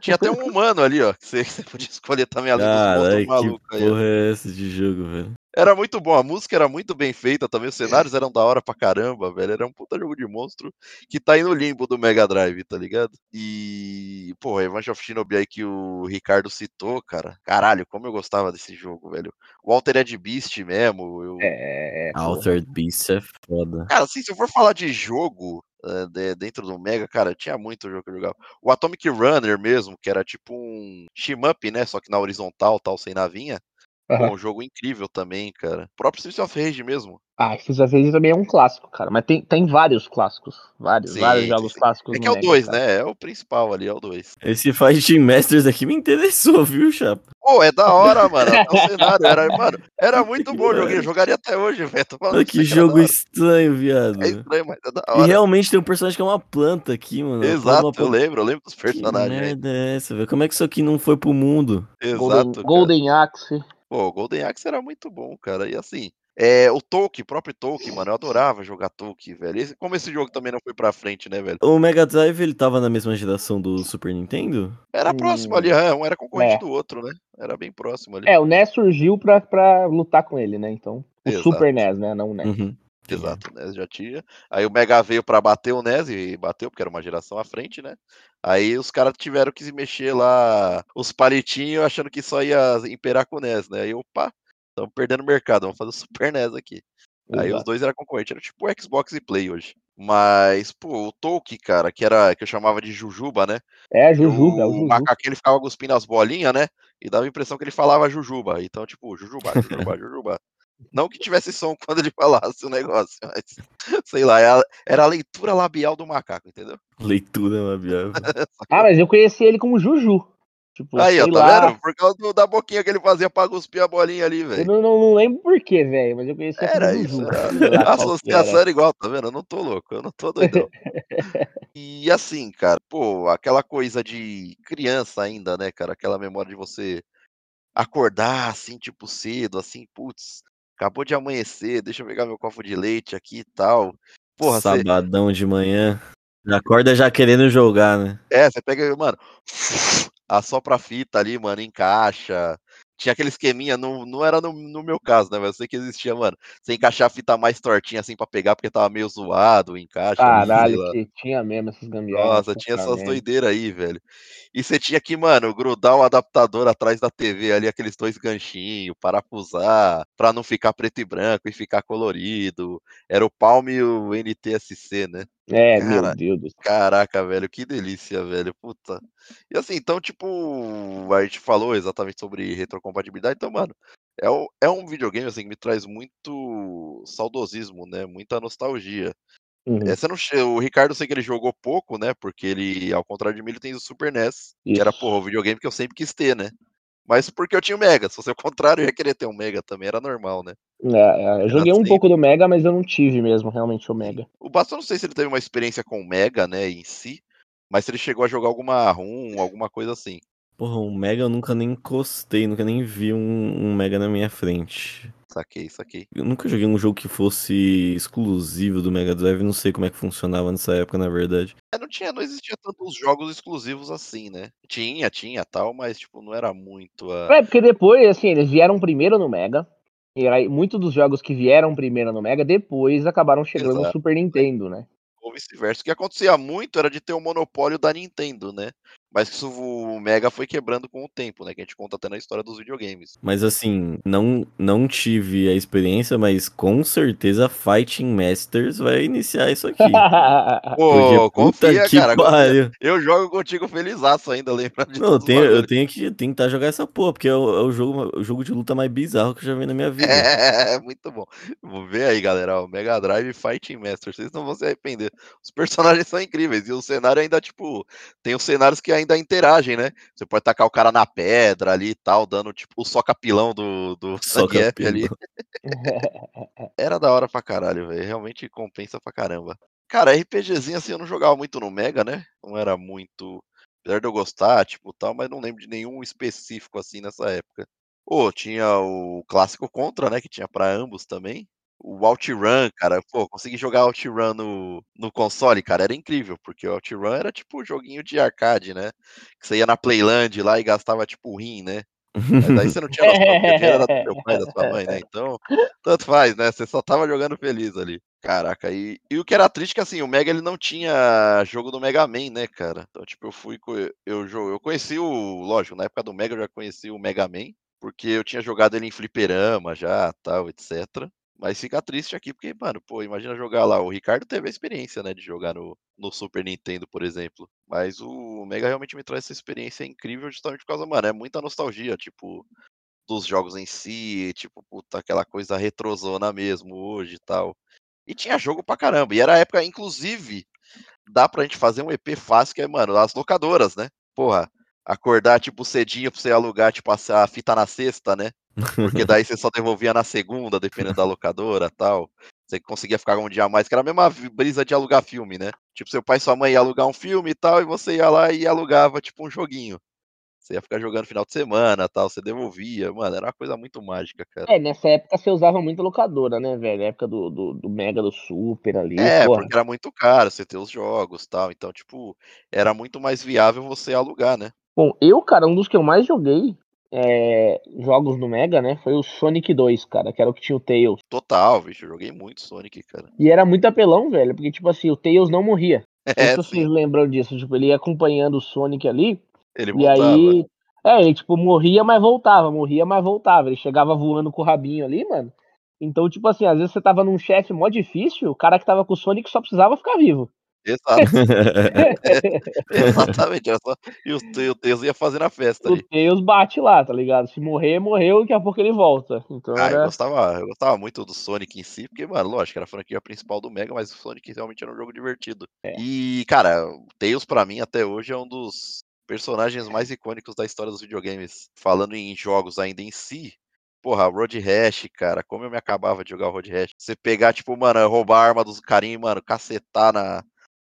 Tinha até um humano ali, ó. Que você, que você podia escolher também além dos Caralho, monstros que malucos aí. porra é essa de jogo, velho? Era muito bom, a música era muito bem feita também, os cenários eram da hora pra caramba, velho. Era um puta jogo de monstro que tá aí no limbo do Mega Drive, tá ligado? E, pô, Revenge of Shinobi aí que o Ricardo citou, cara. Caralho, como eu gostava desse jogo, velho. O Altered Beast mesmo, eu... É, porra. Altered Beast é foda. Cara, assim, se eu for falar de jogo de- dentro do Mega, cara, tinha muito jogo que eu jogava. O Atomic Runner mesmo, que era tipo um shmup, né? Só que na horizontal, tal, sem navinha. Pô, Aham. um jogo incrível também, cara. O próprio Streets of Rage mesmo. Ah, Streets of Rage também é um clássico, cara. Mas tem, tem vários clássicos. Vários, Sim, vários jogos sim. clássicos É que é o Mega, 2, cara. né? É o principal ali, é o 2. Esse Fighting Masters aqui me interessou, viu, chapa? Pô, é da hora, mano. O cenário era, mano, era muito bom. Joguei, eu jogaria até hoje, velho. Tô falando Olha pra que jogo estranho, viado. É estranho, mas é da E hora. realmente tem um personagem que é uma planta aqui, mano. Exato, eu lembro, eu lembro dos Que personagens. aí. merda é essa, velho? Como é que isso aqui não foi pro mundo? Golden, Exato. cara. Golden Axe. Pô, o Golden Axe era muito bom, cara. E assim, é, o Tolkien, o próprio Tolkien, mano, eu adorava jogar Tolkien, velho. Esse- como esse jogo também não foi pra frente, né, velho? O Mega Drive, ele tava na mesma geração do Super Nintendo? Era Hum, próximo ali, um era concorrente é. do outro, né? Era bem próximo ali. É, o NES surgiu pra, pra lutar com ele, né? Então. O Exato. Super NES, né? Não o NES. Uhum. Exato, o NES já tinha. Aí o Mega veio pra bater o NES e bateu, porque era uma geração à frente, né? Aí os caras tiveram que se mexer lá, os palitinhos, achando que só ia imperar com o NES, né? Aí, opa, estamos perdendo mercado, vamos fazer o Super NES aqui. Aí os dois eram concorrentes, era tipo o Xbox e Play hoje. Mas, pô, o Tolkien, cara, que era que eu chamava de Jujuba, né? É, Jujuba, é o o Juju. macaquinho ele ficava cuspindo as bolinhas, né? E dava a impressão que ele falava Jujuba. Então, tipo, Jujuba, Jujuba, Jujuba. Não que tivesse som quando ele falasse o negócio, mas sei lá, era- era a leitura labial do macaco, entendeu? Leitura labial. Ah, mas eu conheci ele como Juju. Tipo, Aí, ó, tá lá. vendo? Por causa do- da boquinha que ele fazia pra cuspir a bolinha ali, Eu velho. não, não, não lembro por quê, velho, mas eu conhecia Era como isso, Juju. era. A associação era igual, tá vendo? Eu não tô louco, eu não tô doidão. E assim, cara, pô, aquela coisa de criança ainda, né, cara? Aquela memória de você acordar assim, tipo, cedo, assim, putz, acabou de amanhecer, deixa eu pegar meu copo de leite aqui e tal. Porra. Sabadão de manhã. Já acorda já querendo jogar, né? É, você pega, mano, assopra a fita ali, mano, encaixa. Tinha aquele esqueminha, não, não era no, no meu caso, né? Mas eu sei que existia, mano. Você encaixar a fita mais tortinha assim pra pegar, porque tava meio zoado o encaixe ali, sei Caralho, lá. que tinha mesmo essas gambiarras. Nossa, tinha essas doideiras aí, velho. E você tinha que, mano, grudar o adaptador atrás da TV ali, aqueles dois ganchinhos, parafusar, pra não ficar preto e branco e ficar colorido. Era o Palm e o NTSC, né? É, Cara, meu Deus do céu. Caraca, velho, que delícia, velho. Puta. E assim, então, tipo, a gente falou exatamente sobre retrocompatibilidade. Então, mano, é, o- é um videogame assim que me traz muito saudosismo, né? Muita nostalgia. Uhum, você não O Ricardo, eu sei que ele jogou pouco, né? Porque ele, ao contrário de mim, ele tem o Super NES, que era, isso. porra, o videogame que eu sempre quis ter, né? Mas porque eu tinha o Mega. Se fosse o contrário, eu ia querer ter um Mega também, era normal, né? É, é, eu joguei um sempre. pouco do Mega, mas eu não tive mesmo, realmente, o. Mega. O Basto, eu não sei se ele teve uma experiência com o Mega, né, em si, mas se ele chegou a jogar alguma ROM, alguma coisa assim. Porra, um Mega eu nunca nem encostei, nunca nem vi um, um Mega na minha frente. Saquei, saquei. Eu nunca joguei um jogo que fosse exclusivo do Mega Drive, não sei como é que funcionava nessa época, na verdade. É, não tinha, não existia tantos jogos exclusivos assim, né? Tinha, tinha tal, mas tipo, não era muito a. É, porque depois, assim, eles vieram primeiro no Mega. E aí, muitos dos jogos que vieram primeiro no Mega, depois acabaram chegando no Exato. Super Nintendo, né? Ou vice-versa. O que acontecia muito era de ter o monopólio da Nintendo, né? Mas isso o Mega foi quebrando com o tempo, né? Que a gente conta até na história dos videogames. Mas assim, não, não tive a experiência, mas com certeza Fighting Masters vai iniciar isso aqui. Pô, Porque confia, que cara. pariu. Eu jogo contigo felizaço ainda, lembrando de Não, eu tenho, eu tenho que tentar jogar essa porra, porque é o, é o jogo, o jogo de luta mais bizarro que eu já vi na minha vida. É, muito bom. Vou ver aí, galera. O Mega Drive Fighting Master. Vocês não vão se arrepender. Os personagens são incríveis. E o cenário ainda, tipo, tem os cenários que ainda interagem, né? Você pode tacar o cara na pedra ali e tal, dando, tipo, o soca-pilão do, do capilão. ali. Era da hora pra caralho, velho. Realmente compensa pra caramba. Cara, RPGzinho assim eu não jogava muito no Mega, né? Não era muito. Apesar de eu gostar, tipo, tal, mas não lembro de nenhum específico assim nessa época. Pô, tinha o clássico Contra, né? Que tinha pra ambos também. O OutRun, cara, pô, consegui jogar OutRun no, no console, cara, era incrível, porque o OutRun era tipo um joguinho de arcade, né? Que você ia na Playland lá e gastava tipo rim, né? Mas aí você não tinha noção, porque dinheiro era do seu pai, da sua mãe, né? Então, tanto faz, né? Você só tava jogando feliz ali. Caraca, e, e o que era triste é que assim, o Mega ele não tinha jogo do Mega Man, né, cara? Então, tipo, eu fui. Eu, eu conheci o. Lógico, na época do Mega eu já conheci o Mega Man, porque eu tinha jogado ele em fliperama já, tal, etc. Mas fica triste aqui, porque, mano, pô, imagina jogar lá. O Ricardo teve a experiência, né, de jogar no, no Super Nintendo, por exemplo. Mas o Mega realmente me traz essa experiência incrível justamente por causa, mano, é muita nostalgia, tipo, dos jogos em si, tipo, puta, aquela coisa retrozona mesmo hoje e tal. E tinha jogo pra caramba. E era a época, inclusive, dá pra gente fazer um EP fácil, que é, mano, as locadoras, né? Porra, acordar, tipo, cedinho pra você alugar, tipo, a a fita na sexta, né? Porque daí você só devolvia na segunda, dependendo da locadora tal. Você conseguia ficar um dia a mais, que era a mesma brisa de alugar filme, né? Tipo, seu pai e sua mãe ia alugar um filme e tal, e você ia lá e alugava, tipo, um joguinho. Você ia ficar jogando final de semana tal, você devolvia. Mano, era uma coisa muito mágica, cara. É, nessa época você usava muito locadora, né, velho? Na época do, do, do Mega, do Super ali, É, porra. porque era muito caro você ter os jogos tal. Então, tipo, era muito mais viável você alugar, né? Bom, eu, cara, um dos que eu mais joguei é, jogos no Mega, né, foi o Sonic 2, cara, que era o que tinha o Tails. Total, bicho. Eu joguei muito Sonic, cara. E era muito apelão, velho, porque, tipo assim, o Tails não morria. Não sei É, se vocês lembram disso, tipo, ele ia acompanhando o Sonic ali, Ele e voltava. aí... É, ele, tipo, morria, mas voltava, morria, mas voltava. Ele chegava voando com o rabinho ali, mano. Então, tipo assim, às vezes você tava num chefe mó difícil, o cara que tava com o Sonic só precisava ficar vivo. Exato. Exatamente. Era só... E o, e o Deus ia fazendo a festa o ali. Tails bate lá, tá ligado? Se morrer, morreu, daqui a pouco ele volta. Então Ah, eu era. gostava, eu gostava muito do Sonic em si, porque, mano, lógico, era a franquia principal do Mega, mas o Sonic realmente era um jogo divertido. É. E, cara, o Tails pra mim até hoje é um dos personagens mais icônicos da história dos videogames. Falando em jogos ainda em si, porra, Road Rash, cara, como eu me acabava de jogar Road Rash. Você pegar, tipo, mano, roubar a arma dos carinhos, mano, cacetar na,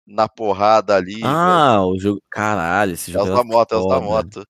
na porrada ali. Ah, velho. o jogo. Caralho, esse jogo. É os da moto, é os da moto.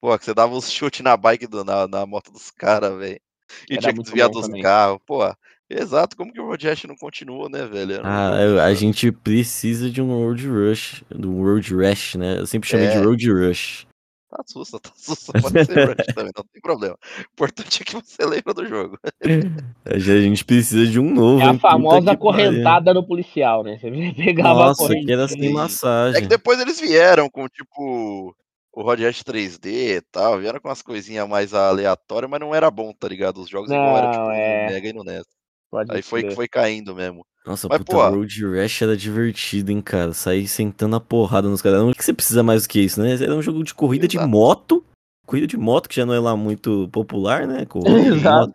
Pô, que você dava uns chutes na bike do, na, na moto dos caras, velho. E Era tinha que desviar dos também. carros. Pô, exato, como que o Road Rash não continua, né, velho? Ah, eu, a gente precisa de um Road Rush, do Road Rash, né? Eu sempre chamei é. de Road Rush. Tá sussa, tá sussa, pode ser Rush também, não tem problema. O importante é que você lembra do jogo. A gente precisa de um novo. É a famosa correntada no policial, né? Você pegava Nossa, a corrente. que era sem massagem. É que depois eles vieram com, tipo, o Rod Rash 3D e tal, vieram com umas coisinhas mais aleatórias, mas não era bom, tá ligado? Os jogos não, igual era, tipo, é... no Mega e no NES. Pode Aí foi, foi caindo mesmo. Nossa, Mas, puta, pô, Road Rash era divertido, hein, cara. Sair sentando a porrada nos caras. O que você precisa mais do que isso, né? Era um jogo de corrida Exato. de moto. Corrida de moto, que já não é lá muito popular, né? Corrida Exato.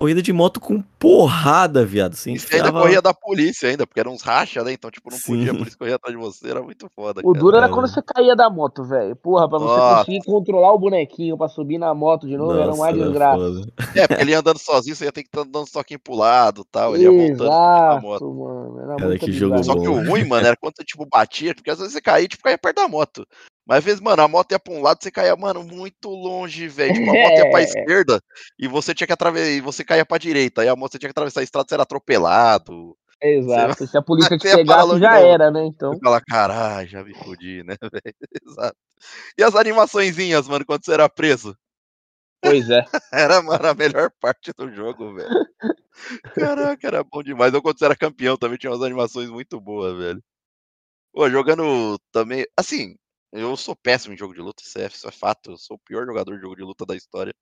Corrida de moto com porrada, viado. Assim, Isso enfiava... ainda corria da polícia ainda, porque eram uns racha, né? Então, tipo, não Sim. podia, por isso corria atrás de você, era muito foda. O cara. duro era quando você caía da moto, velho. Porra, pra você Nossa. conseguir controlar o bonequinho pra subir na moto de novo, Nossa, era uma desgraça. É, porque ele ia andando sozinho, você ia ter que estar dando soquinho pro lado e tal. Ele ia voltando na moto. Mano, era cara, que jogo Só bom. que o ruim, mano, era quando você, tipo, batia, porque às vezes você caía, tipo, caía perto da moto. Mas às vezes, mano, a moto ia pra um lado, você caía, mano, muito longe, velho. Tipo, a moto ia pra esquerda e você tinha que atravessar, e você caía pra direita. Aí a moto tinha que atravessar a estrada, você era atropelado. Exato. Se a polícia te pegasse, já era, né? Então. Você fala, caralho, já me fodi, né, velho? Exato. E as animaçõezinhas, mano, quando você era preso? Pois é. era, mano, a melhor parte do jogo, velho. Caraca, era bom demais. Ou quando você era campeão, também tinha umas animações muito boas, velho. Pô, jogando também. Assim, eu sou péssimo em jogo de luta, isso é, isso é fato. Eu sou o pior jogador de jogo de luta da história.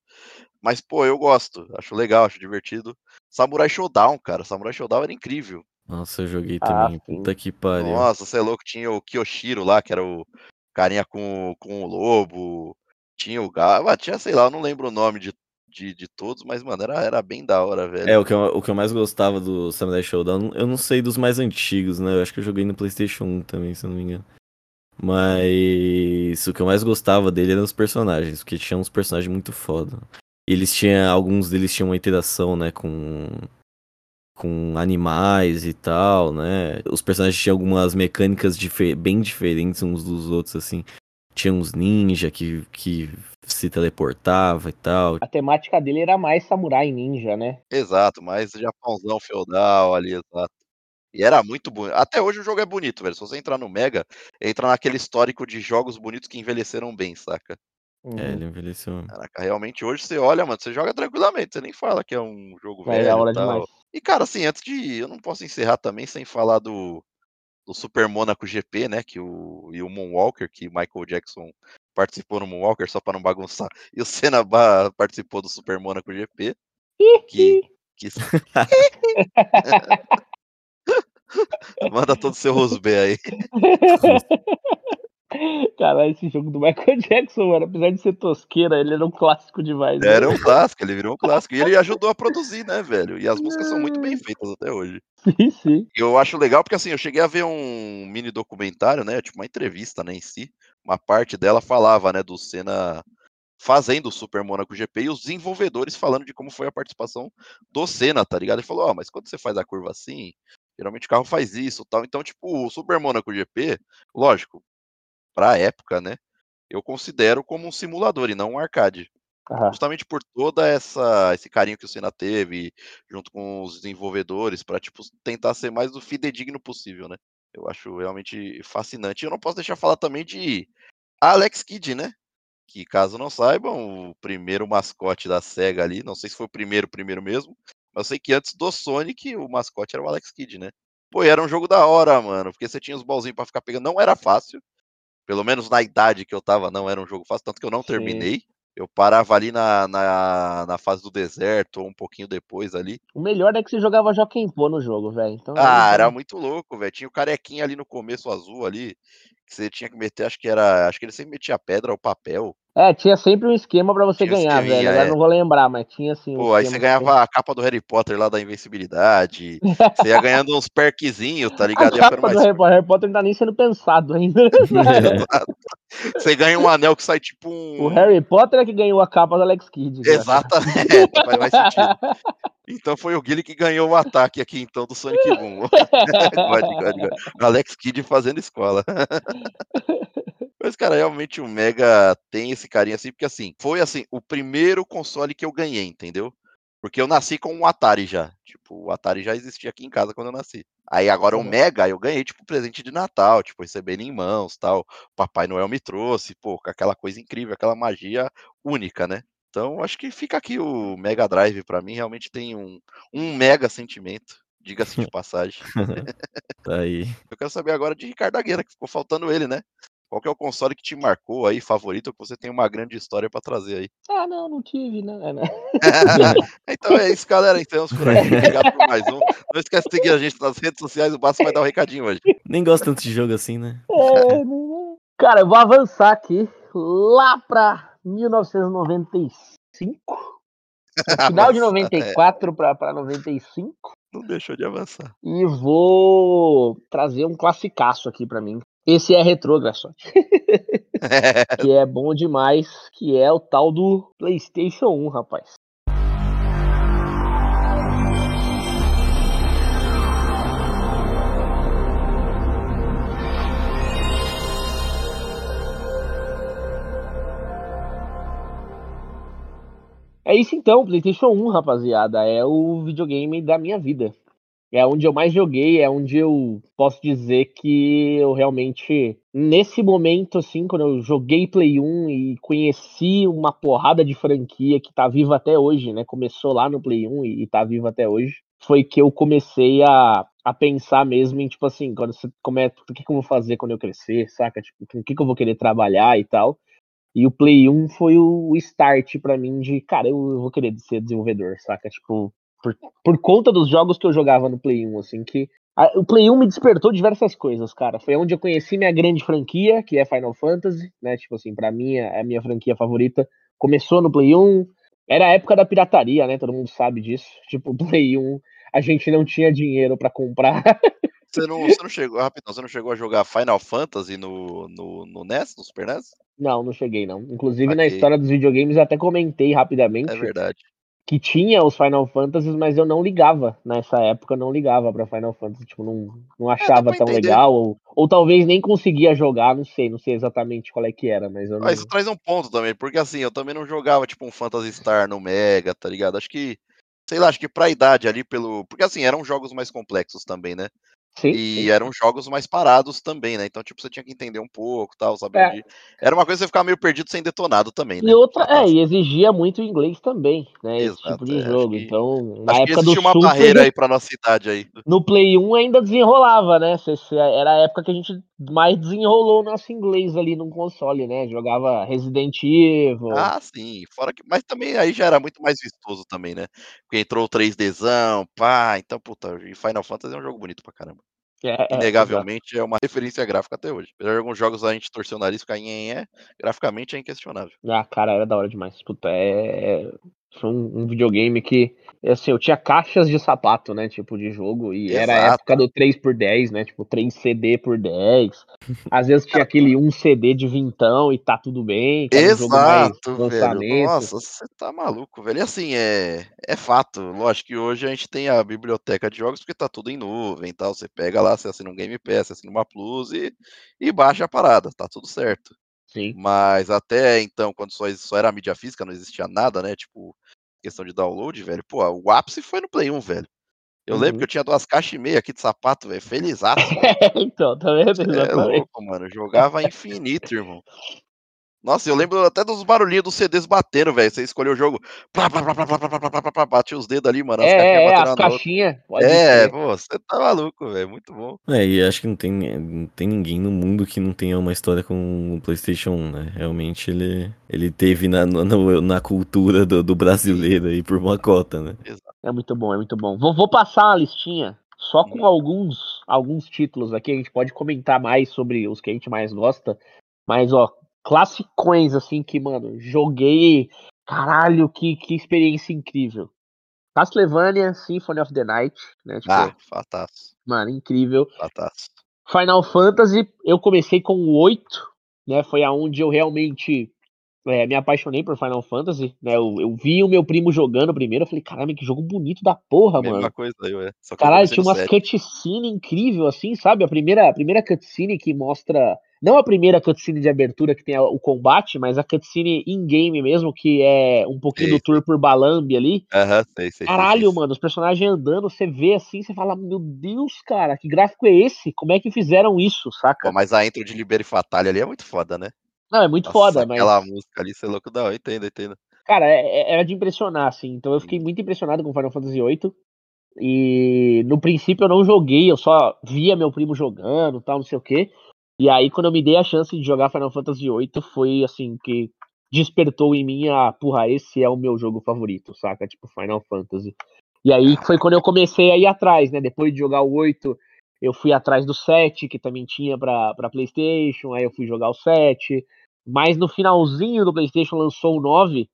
Mas, pô, eu gosto. Acho legal, acho divertido. Samurai Showdown, cara. Samurai Showdown era incrível. Nossa, eu joguei também. Ah, Puta que pariu. Nossa, você é louco. Tinha o Kyoshiro lá, que era o carinha com, com o lobo. Tinha o Gava. Tinha, sei lá, eu não lembro o nome de, de, de todos, mas, mano, era, era bem da hora, velho. É, o que, eu, o que eu mais gostava do Samurai Showdown, eu não sei dos mais antigos, né? Eu acho que eu joguei no PlayStation 1 também, se eu não me engano. Mas o que eu mais gostava dele eram os personagens, porque tinha uns personagens muito foda. Eles tinham, alguns deles tinham uma interação, né, com com animais e tal, né? Os personagens tinham algumas mecânicas difer bem diferentes uns dos outros, assim. Tinha uns ninja que, que se teleportava e tal. A temática dele era mais samurai ninja, né? Exato, mais japãozão feudal ali, exato. E era muito bonito. Até hoje o jogo é bonito, velho. Se você entrar no Mega, entra naquele histórico de jogos bonitos que envelheceram bem, saca? Uhum. É, ele envelheceu. Caraca, realmente hoje você olha, mano, você joga tranquilamente, você nem fala que é um jogo é, velho. hora e, tal. demais. e cara, assim, antes de. Eu não posso encerrar também sem falar do, do Super Monaco GP, né? Que o, e o Moonwalker, que Michael Jackson participou no Moonwalker só pra não bagunçar. E o Senna participou do Super Monaco GP. que. que... Manda todo o seu Rosbé aí. Cara, esse jogo do Michael Jackson, mano, apesar de ser tosqueira, ele era um clássico demais. Né? Era um clássico, ele virou um clássico. E ele ajudou a produzir, né, velho? E as músicas são muito bem feitas até hoje. Sim, sim. E eu acho legal porque, assim, eu cheguei a ver um mini documentário, né? Tipo, uma entrevista, né, em si. Uma parte dela falava, né, do Senna fazendo o Super Monaco GP e os desenvolvedores falando de como foi a participação do Senna, tá ligado? Ele falou, ó, oh, mas quando você faz a curva assim, Geralmente o carro faz isso tal. Então, tipo, o Super Monaco GP, lógico, pra época, né? Eu considero como um simulador e não um arcade. Uhum. Justamente por toda essa esse carinho que o Senna teve junto com os desenvolvedores para tipo tentar ser mais do fidedigno possível, né? Eu acho realmente fascinante. Eu não posso deixar falar também de Alex Kidd, né? Que caso não saibam, o primeiro mascote da Sega ali, não sei se foi o primeiro primeiro mesmo, eu sei que antes do Sonic, o mascote era o Alex Kidd, né? Pô, e era um jogo da hora, mano, porque você tinha os bolzinhos para ficar pegando. Não era fácil. Pelo menos na idade que eu tava, não era um jogo fácil, tanto que eu não Sim. terminei. Eu parava ali na, na, na, fase do deserto, ou um pouquinho depois ali. O melhor é que você jogava Joaquim Pô no jogo, velho. Então, ah, era muito louco, velho. Tinha o carequinha ali no começo azul ali, que você tinha que meter, acho que era. Acho que ele sempre metia pedra ou papel. É, tinha sempre um esquema pra você Tinha ganhar, velho. Agora é. não vou lembrar, mas tinha assim. um Pô, aí você ganhava a capa do Harry Potter lá da invencibilidade. Você ia ganhando uns perkzinhos, tá A ligado? Ficando capa do mais Harry Potter, Harry Potter não tá nem sendo pensado ainda. Você ganha um anel que sai tipo um. o Harry Potter é que ganhou a capa do Alex Kidd. cara. Exatamente, faz mais sentido. Então foi o Guilherme que ganhou o ataque aqui, então, do Sonic Boom. God, God, God. Alex Kidd fazendo escola. Mas, cara, realmente o Mega tem esse carinho assim, porque assim, foi assim, o primeiro console que eu ganhei, entendeu? Porque eu nasci com um Atari já. Tipo, o Atari já existia aqui em casa quando eu nasci. Aí agora o. Mega eu ganhei, tipo, presente de Natal, tipo, recebendo em mãos tal. Papai Noel me trouxe, pô, aquela coisa incrível, aquela magia única, né? Então, acho que fica aqui o Mega Drive pra mim, realmente tem um, um mega sentimento, diga-se de passagem. Tá aí. Eu quero saber agora de Ricardo Agueira, que ficou faltando ele, né? Qual que é o console que te marcou aí, favorito, que você tem uma grande história pra trazer aí? Ah, não, não tive, né? É, né? então é isso, galera. Então, por aqui. Obrigado por mais um. Não esquece de seguir a gente nas redes sociais. O Basso vai dar um recadinho hoje. Nem gosto tanto de jogo assim, né? É? Cara, eu vou avançar aqui lá pra 1995. No final de Avançar, 94 pra, pra 95. Não deixou de avançar. E vou trazer um classicaço aqui pra mim. Esse é retrô, Graçote. que é bom demais, que é o tal do PlayStation 1, rapaz. É isso então, PlayStation 1, rapaziada, é o videogame da minha vida. É onde eu mais joguei, é onde eu posso dizer que eu realmente, nesse momento, assim, quando eu joguei Play 1 e conheci uma porrada de franquia que tá viva até hoje, né? Começou lá no Play 1 e, e tá viva até hoje, foi que eu comecei a, a pensar mesmo em, tipo assim, quando você começa, o que, que eu vou fazer quando eu crescer, saca? Tipo, com o que, que eu vou querer trabalhar e tal. E o Play 1 foi o start pra mim de, cara, eu vou querer ser desenvolvedor, saca? Tipo, por, por conta dos jogos que eu jogava no Play 1, assim, que a- o Play 1 me despertou diversas coisas, cara. Foi onde eu conheci minha grande franquia, que é Final Fantasy, né? Tipo assim, pra mim é a minha franquia favorita. Começou no Play 1, era a época da pirataria, né? Todo mundo sabe disso. Tipo, o Play 1, a gente não tinha dinheiro pra comprar. Você não, você não chegou, rapidão, você não chegou a jogar Final Fantasy no, no, no NES, no Super NES? Não, não cheguei, não. Inclusive, na Ok. história dos videogames, eu até comentei rapidamente É verdade. Que tinha os Final Fantasies, mas eu não ligava. Nessa época, não ligava pra Final Fantasy. Tipo, não, não achava É, pra tão entender. legal. Ou, ou talvez nem conseguia jogar, não sei. Não sei exatamente qual é que era, mas eu não... Ah, isso traz um ponto também, porque assim, eu também não jogava tipo um Phantasy Star no Mega, tá ligado? Acho que, sei lá, acho que pra idade ali, pelo. Porque assim, eram jogos mais complexos também, né? Sim, E sim. eram jogos mais parados também, né? Então, tipo, você tinha que entender um pouco tal, saber É. Era uma coisa que você ficava meio perdido sem detonado também, né? E outra, é, e exigia muito inglês também, né? Esse Exato, tipo de é, jogo. que- Então, na Acho que época do existe uma Super, barreira aí pra nossa idade aí. no Play 1 ainda desenrolava, né? Era a época que a gente mais desenrolou o nosso inglês ali no console, né? Jogava Resident Evil. Ah, sim. Fora que. Mas também aí já era muito mais vistoso também, né? Porque entrou o 3Dzão, pá. Então, puta, e Final Fantasy é um jogo bonito pra caramba. É, é, exato. Inegavelmente é uma referência gráfica até hoje. Apesar de alguns jogos a gente torcer o nariz ficar em é, graficamente é inquestionável. Ah, cara, era da hora demais. Puta, é. Foi um, um videogame que. Assim, eu tinha caixas de sapato, né? Tipo, de jogo. E era a Exato. época do 3x10, né? Tipo, 3 CD por 10. Às vezes tinha aquele 1 CD de vintão e tá tudo bem. Exato, velho. Nossa, você tá maluco, velho. E assim, é, é fato. Lógico que hoje a gente tem a biblioteca de jogos porque tá tudo em nuvem e tal. Você pega lá, você assina um Game Pass, você assina uma Plus e, e baixa a parada. Tá tudo certo. Sim. Mas até então, quando só, só era mídia física, não existia nada, né? Tipo, questão de download, velho. Pô, o ápice foi no Play 1, velho. Eu Uhum. lembro que eu tinha duas caixas e meia aqui de sapato, velho. Felizaço. então, tá vendo? É louco, mano. Jogava infinito, irmão. Nossa, eu lembro até dos barulhinhos dos CDs batendo, velho. Você escolheu o jogo, plá, plá, plá, plá, plá, plá, plá, plá, plá, plá, batia os dedos ali, mano. As É, é, é, as na caixinhas. É, crer. pô, você tá maluco, velho. Muito bom. É, e acho que não tem, não tem ninguém no mundo que não tenha uma história com o PlayStation 1, né? Realmente ele, ele teve na, no- na cultura do, do brasileiro aí por uma cota, né? É muito bom, é muito bom. Vou, vou passar uma listinha só com Hum. alguns, alguns títulos aqui. A gente pode comentar mais sobre os que a gente mais gosta. Mas, ó, classicões, assim, que, mano, joguei. Caralho, que, que experiência incrível. Castlevania Symphony of the Night, né? Tipo, Ah, fataço. mano, incrível. Fataço. Final Fantasy, eu comecei com o 8, né? Foi aonde eu realmente é, me apaixonei por Final Fantasy, né? Eu, eu vi o meu primo jogando primeiro, eu falei, caramba, que jogo bonito da porra, Mesma mano. coisa aí, ué. Só Caralho, tinha umas sete. cutscene incrível, assim, sabe? A primeira, a primeira cutscene que mostra. Não a primeira cutscene de abertura que tem o combate, mas a cutscene in-game mesmo, que é um pouquinho Sei, do tour por Balambi ali. Aham, sei, sei, sei, Caralho, sei, sei. mano, os personagens andando, você vê assim, você fala, meu Deus, cara, que gráfico é esse? Como é que fizeram isso, saca? Pô, mas a intro de Libera e Fatale ali é muito foda, né? Não, é muito Nossa, foda, mas. aquela música ali, você é louco. Não, eu entendo, eu entendo. Cara, é- é- era de impressionar, assim. Então eu fiquei muito impressionado com Final Fantasy VIII. E no princípio eu não joguei, eu só via meu primo jogando tal, não sei o quê. E aí, quando eu me dei a chance de jogar Final Fantasy VIII, foi assim que despertou em mim a, porra, esse é o meu jogo favorito, saca? Tipo, Final Fantasy. E aí foi quando eu comecei a ir atrás, né? Depois de jogar o 8, eu fui atrás do 7, que também tinha pra, pra PlayStation, aí eu fui jogar o 7. Mas no finalzinho do PlayStation lançou o 9,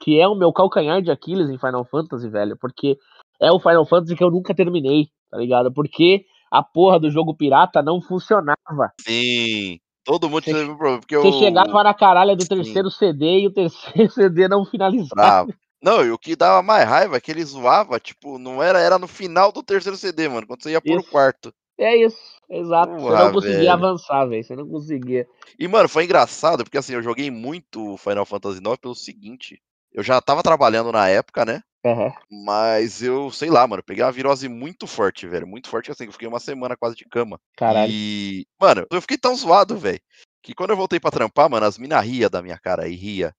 que é o meu calcanhar de Aquiles em Final Fantasy, velho, porque é o Final Fantasy que eu nunca terminei, tá ligado? Porque a porra do jogo pirata não funcionava. Sim. Todo mundo teve um problema. Porque Você eu... chegava na caralha do Sim. terceiro CD e o terceiro CD não finalizava. Bravo. Não, e o que dava mais raiva é que ele zoava, tipo, não era, era no final do terceiro CD, mano, quando você ia pôr o quarto. É isso, exato. você não conseguia velho. avançar, velho. Você não conseguia. E, mano, foi engraçado, porque assim, eu joguei muito Final Fantasy IX pelo seguinte, eu já tava trabalhando na época, né? Aham. Mas eu, sei lá, mano, peguei uma virose muito forte, velho. Muito forte, assim, eu fiquei uma semana quase de cama. Caralho. E, mano, eu fiquei tão zoado, velho, que quando eu voltei pra trampar, mano, as mina ria da minha cara e ria.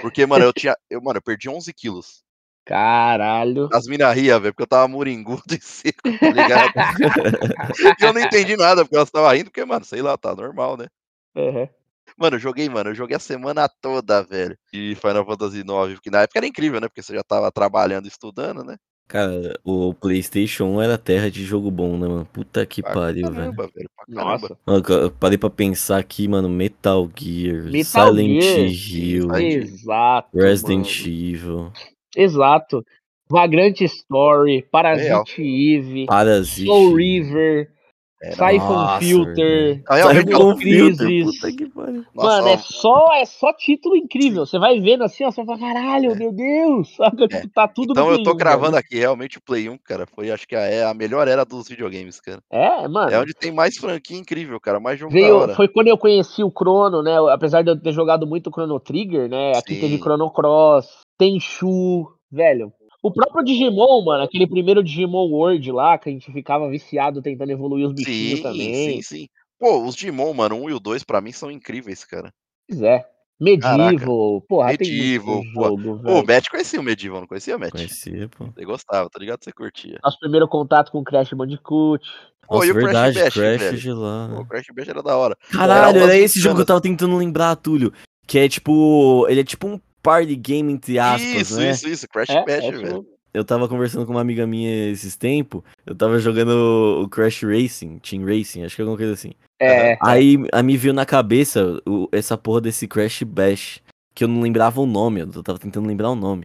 Porque, mano, eu tinha, eu, mano, eu perdi 11 quilos. Caralho. As mina ria, velho, porque eu tava moringudo e seco, tá ligado? e eu não entendi nada, porque elas estavam rindo, porque, mano, sei lá, tá normal, né? Aham. Mano, eu joguei, mano, eu joguei a semana toda, velho, de Final Fantasy IX, porque na época era incrível, né? Porque você já tava trabalhando e estudando, né? Cara, o PlayStation 1 era terra de jogo bom, né, mano? Puta que Pra pariu, velho. caramba, velho, pra caramba. Nossa. Mano, eu parei pra pensar aqui, mano, Metal Gear, Metal Silent Gear, Hill, Exato. Resident mano. Evil, Exato. Vagrant Story, Real. Parasite Eve, Parasite. Soul River, Era- Siphon Nossa, Filter, Sai com Crisis. filtro, puta que pariu. Nossa, Mano, é só, é só título incrível. Você vai vendo assim, ó, você fala, caralho, É. meu Deus, saca? Tipo, tá tudo Então eu tô 1, cravando velho. aqui, realmente o Play 1, cara, foi acho que a, é a melhor era dos videogames, cara. É, mano. É onde tem mais franquia incrível, cara, mais jogo da Veio, hora. foi quando eu conheci o Chrono, né? Apesar de eu ter jogado muito Chrono Trigger, né? Aqui Sim. teve Chrono Cross, Tenchu, velho. O próprio Digimon, mano, aquele primeiro Digimon World lá, que a gente ficava viciado tentando evoluir os bichinhos Sim, também. sim, sim. Pô, os Digimon, mano, 1 e o 2 pra mim são incríveis, cara. Pois é. Medieval, porra, Medieval, tem pô. jogo, Ô, o. Matt conhecia o Medieval, não conhecia, Matt? Conhecia, pô. Você gostava, tá ligado? Você curtia. Nosso primeiro contato com o Crash Bandicoot. Pô, Nossa, e o Crash verdade, Bash, Crash velho? de lá, Pô, o Crash Bash era da hora. Caralho, umas era esse jogo que eu tava tentando lembrar, Túlio. Que é tipo. Ele é tipo um party game, entre aspas, Isso, né? isso, isso. Crash É, Bash, é velho. Eu tava conversando com uma amiga minha esses tempos. Eu tava jogando o Crash Racing, Team Racing, acho que é alguma coisa assim. É, Aí a me viu na cabeça o- essa porra desse Crash Bash. Que eu não lembrava o nome, eu tava tentando lembrar o nome.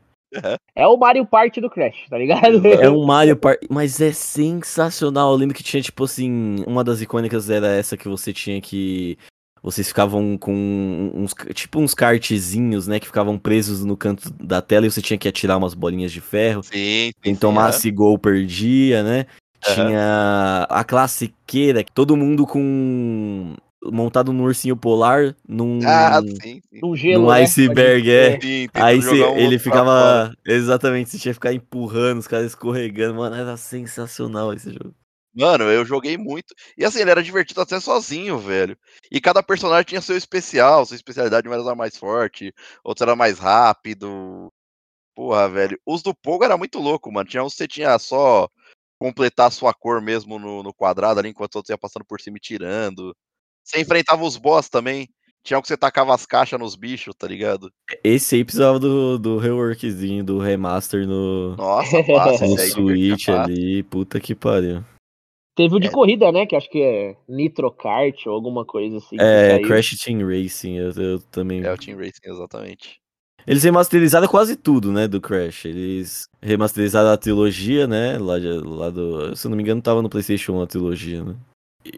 é o Mario Party do Crash, tá ligado? É um Mario Party, mas é sensacional. Eu lembro que tinha, tipo assim, uma das icônicas era essa que você tinha que. Vocês ficavam com uns, tipo uns kartzinhos, né, que ficavam presos no canto da tela e você tinha que atirar umas bolinhas de ferro. Sim, sim. Quem sim, tomasse gol perdia, né? Aham. Tinha a classiqueira, que todo mundo com. montado num ursinho polar, num. Ah, sim, sim. Um gelo, Num né? iceberg, é. Sim, Aí cê- um ele ficava. Exatamente, você tinha que ficar empurrando, os caras escorregando. Mano, era sensacional esse jogo. Mano, eu joguei muito. E assim, ele era divertido até sozinho, velho. E cada personagem tinha seu especial, sua especialidade, um era mais forte, outro era mais rápido. Porra, velho. Os do Pogo era muito louco, mano. Tinha uns que você tinha só completar a sua cor mesmo no, no quadrado ali, enquanto outros ia passando por cima e tirando. Você enfrentava os boss também. Tinha um que você tacava as caixas nos bichos, tá ligado? Esse aí precisava do, do reworkzinho, do remaster no, Nossa, fácil. no Switch ali. Puta que pariu. Teve o de É. corrida, né? Que acho que é Nitro Kart ou alguma coisa assim. É. Crash Team Racing, eu, eu também. É o Team Racing, exatamente. Eles remasterizaram quase tudo, né, do Crash. Eles remasterizaram a trilogia, né, lá, de- lá do... Se eu não me engano, tava no Playstation 1 a trilogia, né.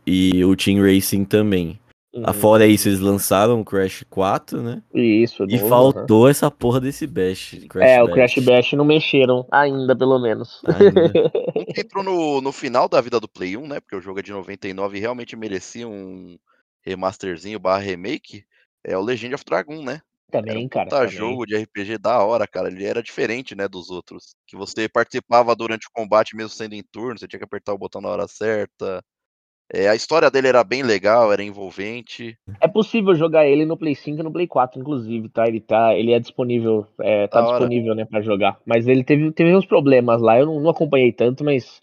E, e o Team Racing também. Uhum. Afora isso, eles lançaram o Crash 4, né. Isso, E novo, faltou essa porra desse Bash. Crash É, o Crash Bash não mexeram ainda, pelo menos. Ainda. Um que entrou no, no final da vida do Play 1, né? Porque o jogo é de 99 e realmente merecia um remasterzinho barra remake. É o Legend of Dragon, né? Era Também, um cara. também. jogo de RPG da hora, cara. Ele era diferente, né, dos outros. Que você participava durante o combate, mesmo sendo em turno, você tinha que apertar o botão na hora certa. É, a história dele era bem legal, era envolvente. É possível jogar ele no Play 5 e no Play 4, inclusive, tá? Ele tá, ele é disponível, é, tá Da hora. disponível, né, pra jogar. Mas ele teve, teve uns problemas lá, eu não, não acompanhei tanto, mas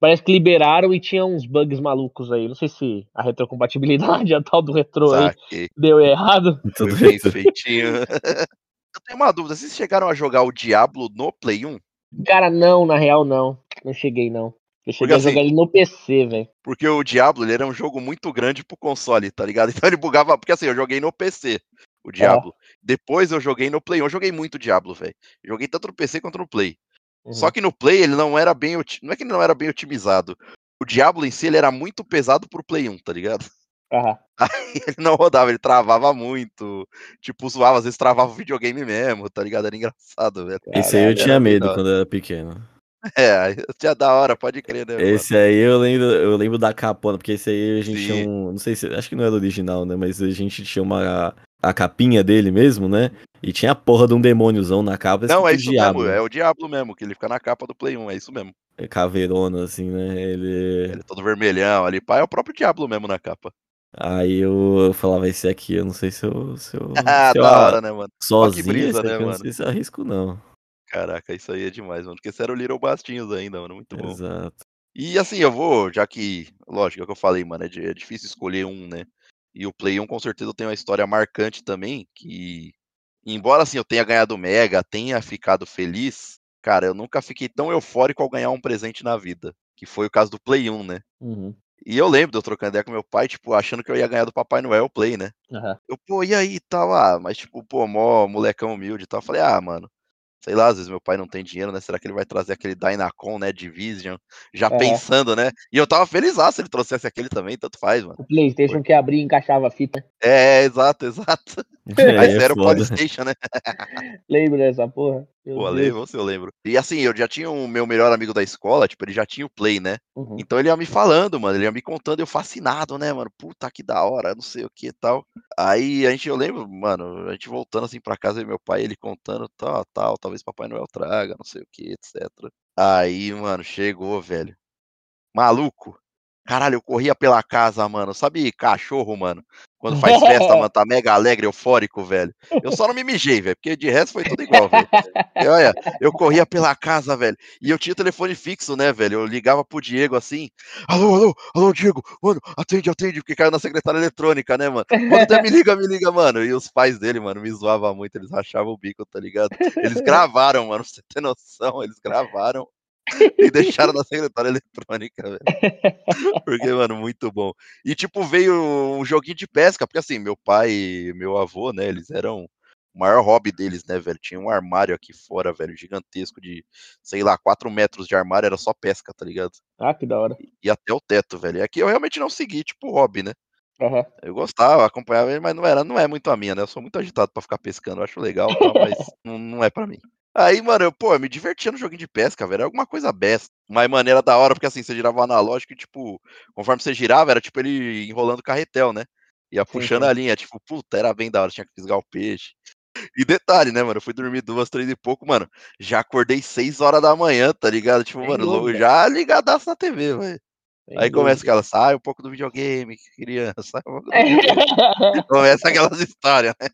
parece que liberaram e tinha uns bugs malucos aí. Não sei se a retrocompatibilidade, a tal do retro aí, deu errado. Tudo bem feitinho. Eu tenho uma dúvida, vocês chegaram a jogar o Diablo no Play 1? Cara, não, na real, não. Não cheguei, não. Eu cheguei Porque, a assim, jogar ele no PC, velho. Porque o Diablo, ele era um jogo muito grande pro console, tá ligado? Então ele bugava, porque assim, eu joguei no PC, o Diablo. Depois eu joguei no Play 1, eu joguei muito Diablo, velho. Joguei tanto no PC quanto no Play. Uhum. Só que no Play ele não era bem, não é que ele não era bem otimizado. O Diablo em si ele era muito pesado pro Play 1, tá ligado? Aham. Ele não rodava, ele travava muito. Tipo, zoava, às vezes travava o videogame mesmo, tá ligado? Era engraçado, velho. Esse aí eu tinha medo quando eu era pequeno. É, tinha da hora, pode crer, né? mano? Esse aí eu lembro, eu lembro da capona, porque esse aí a gente Sim. tinha um. Não sei se. Acho que não era original, né? Mas a gente tinha uma. A capinha dele mesmo, né? E tinha a porra de um demôniozão na capa. Não, é isso Diabo, mesmo, é o Diablo mesmo, que ele fica na capa do Play 1, é isso mesmo. é Caveirona, assim, né? Ele. Ele é todo vermelhão ali, pá, é o próprio Diablo mesmo na capa. Aí eu falava, esse aqui, eu não sei se eu. Se eu, Ah, se eu da hora, né, mano? sozinho, brisa, aqui né, eu não mano? sei se eu arrisco, não. Caraca, isso aí é demais, mano. Porque esse era o Little Bastinhos ainda, mano. Muito bom. Exato. E assim, eu vou, já que, lógico, é o que eu falei, mano, é, é difícil escolher um, né? E o Play 1 com certeza tem uma história marcante também, que, embora assim eu tenha ganhado Mega, tenha ficado feliz, cara, eu nunca fiquei tão eufórico ao ganhar um presente na vida. Que foi o caso do Play 1, né? Uhum. E eu lembro de eu trocando ideia com meu pai, tipo, achando que eu ia ganhar do Papai Noel o Play, né? Aham. Eu, pô, e aí tal? Ah, mas tipo, pô, mó molecão humilde e tal. Eu falei, ah, mano, sei lá, às vezes meu pai não tem dinheiro, né? Será que ele vai trazer aquele Dynacon, né? Division? Já Aham. pensando, né? E eu tava feliz se ele trouxesse aquele também, tanto faz, mano. O Playstation que abria e encaixava a fita. É, exato, exato. É, Aí é era o foda. Polystation, né? Lembra dessa porra? Meu Pô, Deus. lembro, se eu lembro. E assim, eu já tinha o meu melhor amigo da escola, tipo, ele já tinha o Play, né? Uhum. Então ele ia me falando, mano, ele ia me contando, eu fascinado, né, mano? Puta que da hora, não sei o que e tal. Aí a gente, eu lembro, mano, a gente voltando assim pra casa meu pai, ele contando, tal, tal, talvez Papai Noel traga, não sei o que, etc. Aí, mano, chegou, velho. Maluco. Caralho, eu corria pela casa, mano. Sabe cachorro, mano? Quando faz festa, mano, tá mega alegre, eufórico, velho. Eu só não me mijei, velho, porque de resto foi tudo igual, velho. E olha, eu corria pela casa, velho. E eu tinha telefone fixo, né, velho? Eu ligava pro Diego assim. Alô, alô, alô, Diego. Mano, atende, atende, porque caiu na secretária eletrônica, né, mano? Quando até me liga, me liga, mano. E os pais dele, mano, me zoavam muito, eles rachavam o bico, tá ligado? Eles gravaram, mano, pra você ter noção, eles gravaram e deixaram na secretária eletrônica, velho. Porque, mano, muito bom. E, tipo, veio um joguinho de pesca, porque assim, meu pai e meu avô, né, eles eram. O maior hobby deles, né, velho? Tinha um armário aqui fora, velho, gigantesco, de, sei lá, 4 metros de armário, era só pesca, tá ligado? Ah, que da hora. E até o teto, velho. E aqui eu realmente não segui, tipo, hobby, né? Aham. Eu gostava, acompanhava ele, mas não era, não é muito a minha, né? Eu sou muito agitado pra ficar pescando, eu acho legal, tal, mas não, não é pra mim. Aí, mano, eu, pô, eu me divertia no joguinho de pesca, velho. Era alguma coisa besta. Mas maneira da hora, porque assim, você girava o analógico e, tipo, conforme você girava, era tipo ele enrolando o carretel, né? Ia Sim, puxando sim. a linha, tipo, puta, era bem da hora, tinha que fisgar o peixe. E detalhe, né, mano? Eu fui dormir duas, três e pouco, mano. Já acordei seis horas da manhã, tá ligado? Tipo, Sem mano, logo- dúvida. já ligadaço na TV, velho. Aí começa dúvida. aquela, sai um pouco do videogame, criança, sai um pouco do videogame. Começa aquelas histórias, né?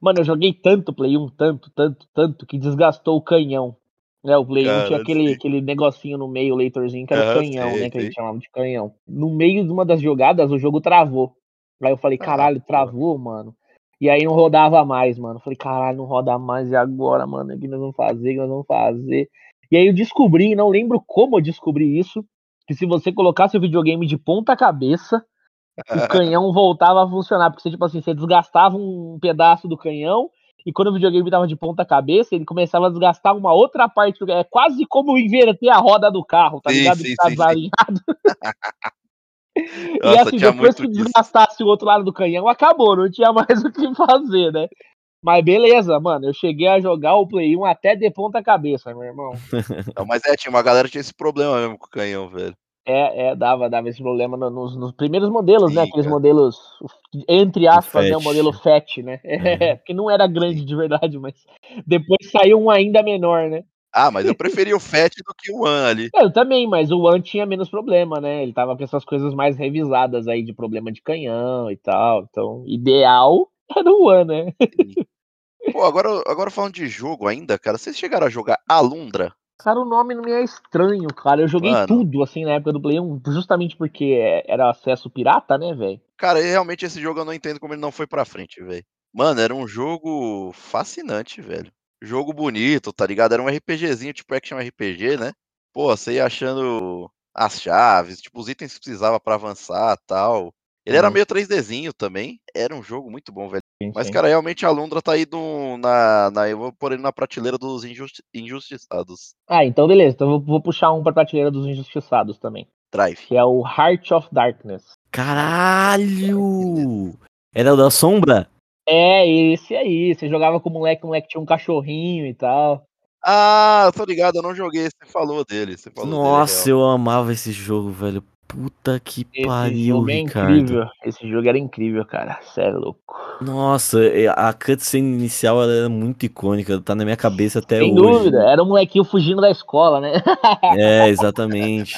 Mano, eu joguei tanto Play 1, tanto, tanto, tanto, que desgastou o canhão. Né, o Play 1 tinha aquele, sim. aquele negocinho no meio, o leitorzinho, que era canhão, sei, né? Que a gente chamava de canhão. No meio de uma das jogadas, o jogo travou. Aí eu falei, Ah, caralho, travou, mano. E aí não rodava mais, mano. Falei, caralho, não roda mais, e agora, mano? O que nós vamos fazer? O que nós vamos fazer? E aí eu descobri, não lembro como eu descobri isso, que se você colocasse o videogame de ponta cabeça, o canhão voltava a funcionar. Porque você, tipo assim, você desgastava um pedaço do canhão e quando o videogame tava de ponta cabeça, ele começava a desgastar uma outra parte do É quase como inverter a roda do carro, tá Sim, ligado? sim, tá desalinhado. e assim, depois que disso. desgastasse o outro lado do canhão, acabou, não tinha mais o que fazer, né? Mas beleza, mano, eu cheguei a jogar o Play 1 até de ponta cabeça, meu irmão. Não, mas é, tinha uma galera que tinha esse problema mesmo com o canhão, velho. É, é, dava, dava esse problema no- nos, nos primeiros modelos, né? Aqueles modelos, entre aspas, né? O modelo FAT, né? É, porque não era grande de verdade, mas depois saiu um ainda menor, né? Ah, mas eu preferia o Fat do que o One ali. É, Eu também, mas o One tinha menos problema, né? Ele tava com essas coisas mais revisadas aí de problema de canhão e tal. Então, ideal era o One, né? Pô, agora, agora falando de jogo ainda, cara, vocês chegaram a jogar Alundra? Cara, o nome não me é estranho, cara. Eu joguei Mano. tudo, assim, na época do Play 1, justamente porque era acesso pirata, né, velho? Cara, e realmente esse jogo eu não entendo como ele não foi pra frente, velho. Mano, era um jogo fascinante, velho. Jogo bonito, tá ligado? Era um RPGzinho, tipo Action RPG, né? Pô, você ia achando as chaves, tipo, os itens que precisava pra avançar tal. Ele era Uhum. meio 3Dzinho também. Era um jogo muito bom, velho. Sim, Mas, sim. cara, realmente a Alundra tá aí no, na, na. Eu vou pôr ele na prateleira dos injusti- injustiçados. Ah, então beleza. Então eu vou puxar um pra prateleira dos injustiçados também. Drive. Que é o Heart of Darkness. Caralho! Era o da sombra? É, esse aí. Você jogava com o moleque, o moleque tinha um cachorrinho e tal. Ah, eu tô ligado, eu não joguei. Você falou dele. Você falou Nossa, dele, é eu amava esse jogo, velho. Puta que Esse pariu, jogo é Ricardo. incrível. Esse jogo era incrível, cara. Cê é louco. Nossa, é, a cutscene inicial ela era muito icônica, tá na minha cabeça até Sem hoje. dúvida. Era um molequinho fugindo da escola, né? É, exatamente.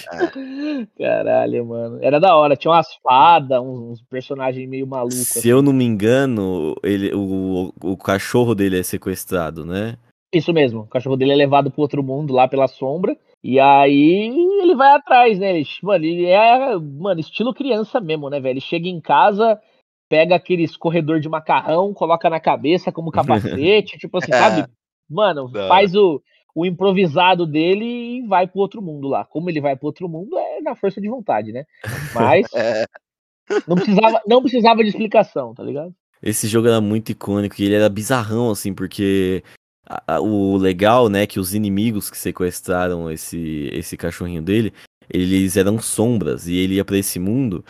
Caralho, mano. Era da hora. Tinha umas fadas, uns, personagens meio malucos. assim. Se eu não me engano, ele, o, o cachorro dele é sequestrado, né? Isso mesmo. O cachorro dele é levado pro outro mundo lá pela sombra. E aí ele vai atrás, né? Ele, mano, ele é, mano, estilo criança mesmo, né, velho? Ele chega em casa, pega aqueles corredor de macarrão, coloca na cabeça como capacete, tipo assim, sabe? Mano, faz o, o improvisado dele e vai pro outro mundo lá. Como ele vai pro outro mundo é na força de vontade, né? Mas É, não precisava, não precisava de explicação, tá ligado? Esse jogo era muito icônico e ele era bizarrão, assim, porque a- a- o legal, né, que os inimigos que sequestraram esse, esse cachorrinho dele, eles eram sombras e ele ia pra esse mundo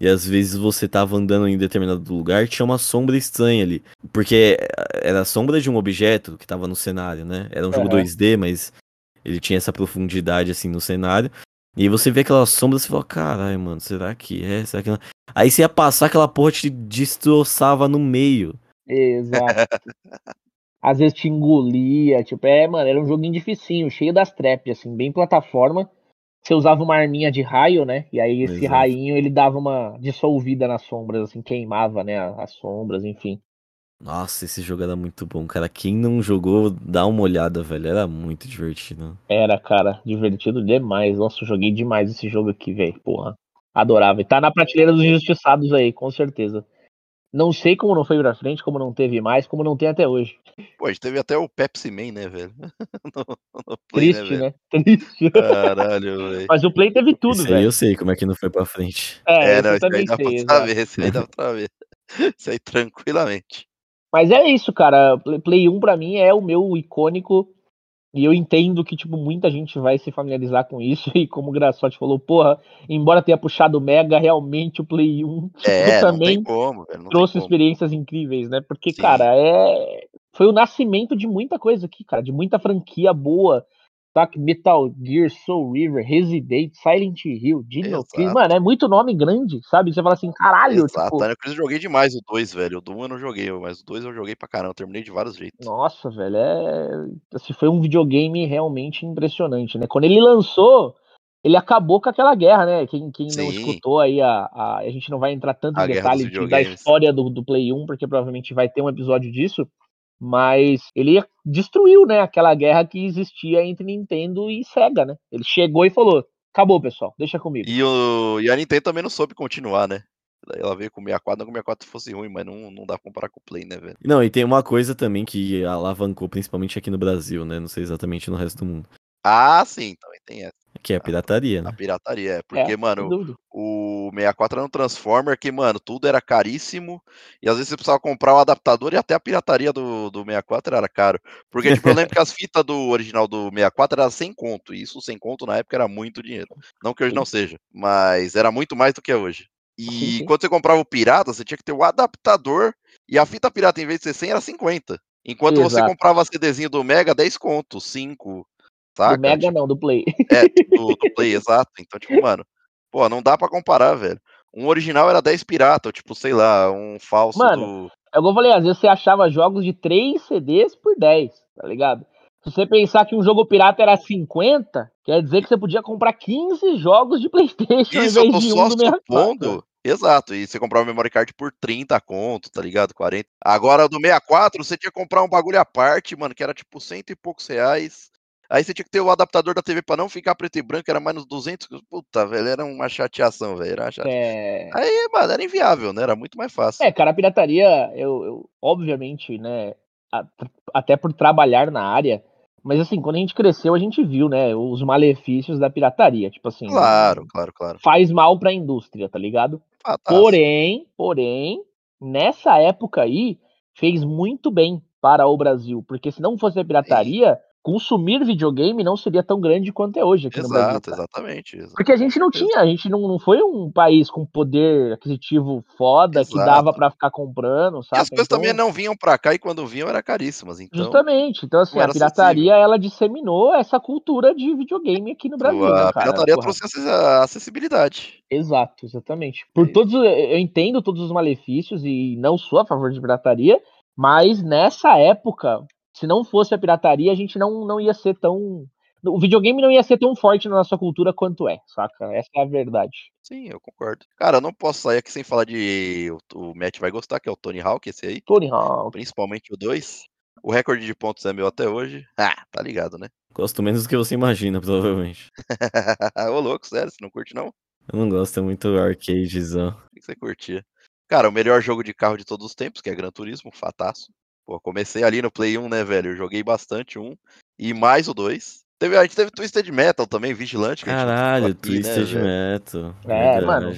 e às vezes você tava andando em determinado lugar tinha uma sombra estranha ali, porque era a sombra de um objeto que tava no cenário, né? Era um jogo Aham. 2D, mas ele tinha essa profundidade, assim, no cenário. E aí você vê aquela sombra e você fala, caralho, mano, será que é? Será que não? Aí você ia passar aquela porra te destroçava no meio. Exato. Às vezes te engolia, tipo, é, mano, era um joguinho dificinho, cheio das traps, assim, bem plataforma. Você usava uma arminha de raio, né? E aí esse Exato. rainho ele dava uma dissolvida nas sombras, assim, queimava, né, as sombras, enfim. Nossa, esse jogo era muito bom, cara. Quem não jogou, dá uma olhada, velho. Era muito divertido. Era, cara, divertido demais. Nossa, eu joguei demais esse jogo aqui, velho. Porra. Adorava. E tá na prateleira dos injustiçados aí, com certeza. Não sei como não foi pra frente, como não teve mais, como não tem até hoje. Pô, a gente teve até o Pepsi Man, né, velho? no, no Play, Triste, velho? né? Triste. Caralho, velho. Mas o Play teve tudo, Esse aí velho. eu sei como é que não foi pra frente. É, É, não, aí também dá sei, pra saber, esse aí dá pra saber. Isso aí tranquilamente. Mas é isso, cara. Play- Play 1 pra mim é o meu icônico. E eu entendo que, tipo, muita gente vai se familiarizar com isso. E como o Graçote falou, porra, embora tenha puxado o Mega, realmente o Play 1 tipo, É, também como, trouxe experiências incríveis, né? Porque, Sim. cara, é. Foi o nascimento de muita coisa aqui, cara, de muita franquia boa. Tá? Metal Gear, Soul River, Resident, Silent Hill, Dino Crisis. Mano, é muito nome grande, sabe? Você fala assim, caralho, Exato. tipo, eu joguei demais o 2, velho. O do 1 eu não joguei, mas o 2 eu joguei pra caramba. Eu terminei de vários jeitos. Nossa, velho, é. Assim, foi um videogame realmente impressionante, né? Quando ele lançou, ele acabou com aquela guerra, né? Quem, quem não escutou aí, a, a, a gente não vai entrar tanto A em detalhe de- da história do, do Play 1, porque provavelmente vai ter um episódio disso. Mas ele destruiu, né? Aquela guerra que existia entre Nintendo e Sega, né? Ele chegou e falou: acabou, pessoal, deixa comigo. E, o... e a Nintendo também não soube continuar, né? Daí ela veio com o 64, não que o 64 fosse ruim, mas não, não dá pra comparar com o Play, né, velho? Não, e tem uma coisa também que alavancou, principalmente aqui no Brasil, né? Não sei exatamente no resto do mundo. Ah, sim, também tem essa. Que é pirataria, A né? pirataria, é. Porque, É, mano, o 64 era um Transformer que, mano, tudo era caríssimo. E às vezes você precisava comprar o adaptador e até a pirataria do, do 64 era caro. Porque, tipo, eu lembro que as fitas do original do 64 eram sem conto. E isso sem conto na época era muito dinheiro. Não que hoje não seja, mas era muito mais do que é hoje. E Sim, sim. quando você comprava o pirata, você tinha que ter o adaptador. E a fita pirata, em vez de ser 100, era 50. Enquanto você Exato. comprava CDzinho do Mega, 10 conto, 5. Do Saca? Mega Tipo, não, do Play. é, do, do Play, exato. Então, tipo, mano, pô, não dá pra comparar, velho. Um original era 10 pirata, ou tipo, sei lá, um falso Mano, do. É igual eu falei, às vezes você achava jogos de 3 CDs por 10, tá ligado? Se você pensar que um jogo pirata era 50, quer dizer que você podia comprar 15 jogos de Playstation Isso, ao eu invés tô de só um do 64. supondo. Exato, e você comprava o memory card por 30 conto, tá ligado? 40. Agora, do 64, você tinha que comprar um bagulho à parte, mano, que era tipo cento e poucos reais. Aí você tinha que ter o adaptador da TV pra não ficar preto e branco, era mais nos 200. Puta, velho, era uma chateação, velho. Era uma chate... É... Aí, mano, era inviável, né? Era muito mais fácil. é, cara, a pirataria, eu, eu obviamente, né, a- até por trabalhar na área, mas assim, quando a gente cresceu, a gente viu, né, os malefícios da pirataria. Tipo assim, Claro, claro, claro. faz mal pra indústria, tá ligado? Fantástico. Porém, porém, nessa época aí, fez muito bem para o Brasil. Porque se não fosse a pirataria, consumir videogame não seria tão grande quanto é hoje aqui no Brasil. Exato, exatamente. exato. Porque a gente não tinha, a gente não, não foi um país com poder aquisitivo foda que Exato. dava pra ficar comprando, E sabe? as coisas também não vinham pra cá e quando vinham eram caríssimas. Então, Justamente. Então, assim, a pirataria, ela disseminou essa cultura de videogame aqui no Brasil, a né, cara? pirataria Porra. trouxe a acessibilidade. Exato, exatamente. Por isso. todos, eu entendo todos os malefícios e não sou a favor de pirataria, mas nessa época, se não fosse a pirataria, a gente não, não ia ser tão. O videogame não ia ser tão forte na nossa cultura quanto é, saca? Essa é a verdade. Sim, eu concordo. Cara, eu não posso sair aqui sem falar de. O, o Matt vai gostar, que é o Tony Hawk, esse aí. Tony Hawk. Principalmente o 2. O recorde de pontos é meu até hoje. Ah, tá ligado, né? Gosto menos do que você imagina, provavelmente. Ô, louco, sério, você não curte não? Eu não gosto, é muito arcadezão. O que você curtia? Cara, o melhor jogo de carro de todos os tempos, que é Gran Turismo, fataço. Pô, comecei ali no Play 1, né, velho? Eu joguei bastante um. E mais o 2. Teve, a gente teve Twisted Metal também, Vigilante. Caralho, aqui, né, Twisted velho? Metal. É, verdade. mano.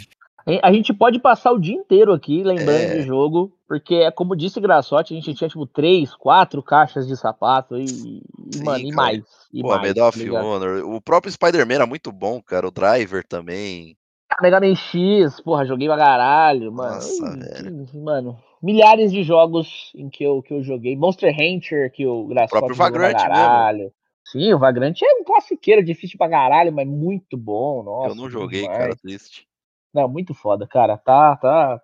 A gente pode passar o dia inteiro aqui lembrando É. de jogo, porque é como disse Graçote, a gente tinha tipo três, quatro caixas de sapato e, Sim, mano, e mais. E Pô, mais, Medal tá of ligado? Honor. O próprio Spider-Man era muito bom, cara. O Driver também. Mega Man X, porra, joguei pra caralho, mano. Nossa, Ui, velho. mano, milhares de jogos em que eu, que eu joguei. Monster Hunter, que o Graçote próprio jogou pra Vagrant mesmo. Sim, o Vagrant é um classiqueiro, difícil pra caralho, mas muito bom, nossa. eu não joguei, demais. cara, triste. Não, muito foda, cara. Tá, tá.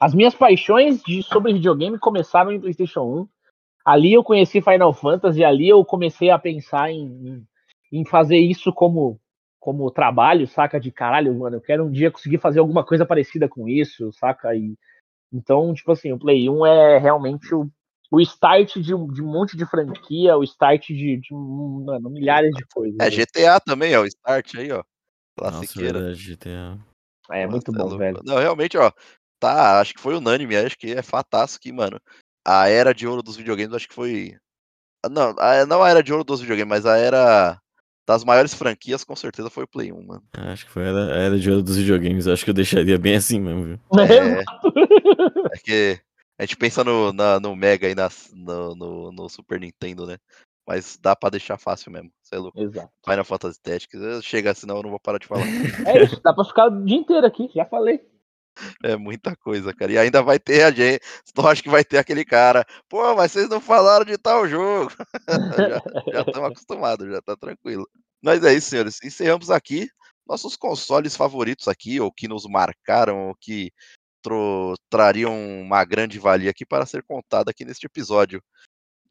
As minhas paixões de, sobre videogame começaram em PlayStation 1. Ali eu conheci Final Fantasy, ali eu comecei a pensar em, em, em fazer isso como, como trabalho, saca? De caralho, mano, eu quero um dia conseguir fazer alguma coisa parecida com isso, saca? E, então, tipo assim, o Play 1 é realmente o, o start de um, de um monte de franquia, o start de, de mano, milhares de coisas. É, GTA também, ó. O Start aí, ó. Nossa, Classiqueira. verdade, GTA. É muito Nossa, bom, velho. Não, realmente, ó. Tá, acho que foi unânime. Acho que é fataço que, mano. A era de ouro dos videogames, acho que foi. Não, a, não a era de ouro dos videogames, mas a era das maiores franquias, com certeza foi o Play 1, mano. Acho que foi a era, a era de ouro dos videogames. Acho que eu deixaria bem assim mesmo, viu? É, é que a gente pensa no, na- no Mega e nas- no, no, no Super Nintendo, né? Mas dá pra deixar fácil mesmo. Você é louco. Exato. Final Fantasy Tactics. Chega, senão eu não vou parar de falar. É isso, dá pra ficar o dia inteiro aqui, já falei. É muita coisa, cara. E ainda vai ter a gente. Eu acho que vai ter aquele cara. Pô, mas vocês não falaram de tal jogo. já estamos acostumados, já tá tranquilo. Mas é isso, senhores. Encerramos aqui nossos consoles favoritos aqui, ou que nos marcaram, ou que trariam uma grande valia aqui para ser contada aqui neste episódio.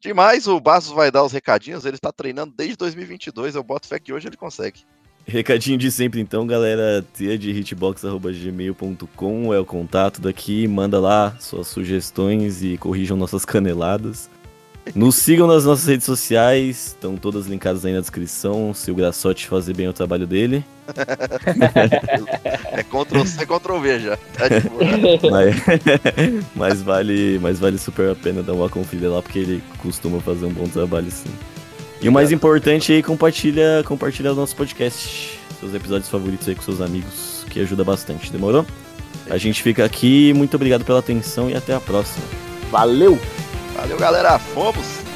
Demais, o Bastos vai dar os recadinhos. Ele está treinando desde 2022. Eu boto fé que hoje ele consegue. Recadinho de sempre então, galera. Tia de hitbox.gmail.com é o contato daqui. Manda lá suas sugestões e corrijam nossas caneladas. Nos sigam nas nossas redes sociais, estão todas linkadas aí na descrição. Se o Graçote fazer bem o trabalho dele. É Ctrl C, Ctrl V já. Tá. Mas, mas vale, mas vale super a pena dar uma conferida lá, porque ele costuma fazer um bom trabalho sim. E o mais importante aí, compartilha, compartilha o nosso podcast, seus episódios favoritos aí com seus amigos, que ajuda bastante, demorou? A gente fica aqui, muito obrigado pela atenção e até a próxima. Valeu! Valeu, galera. Fomos!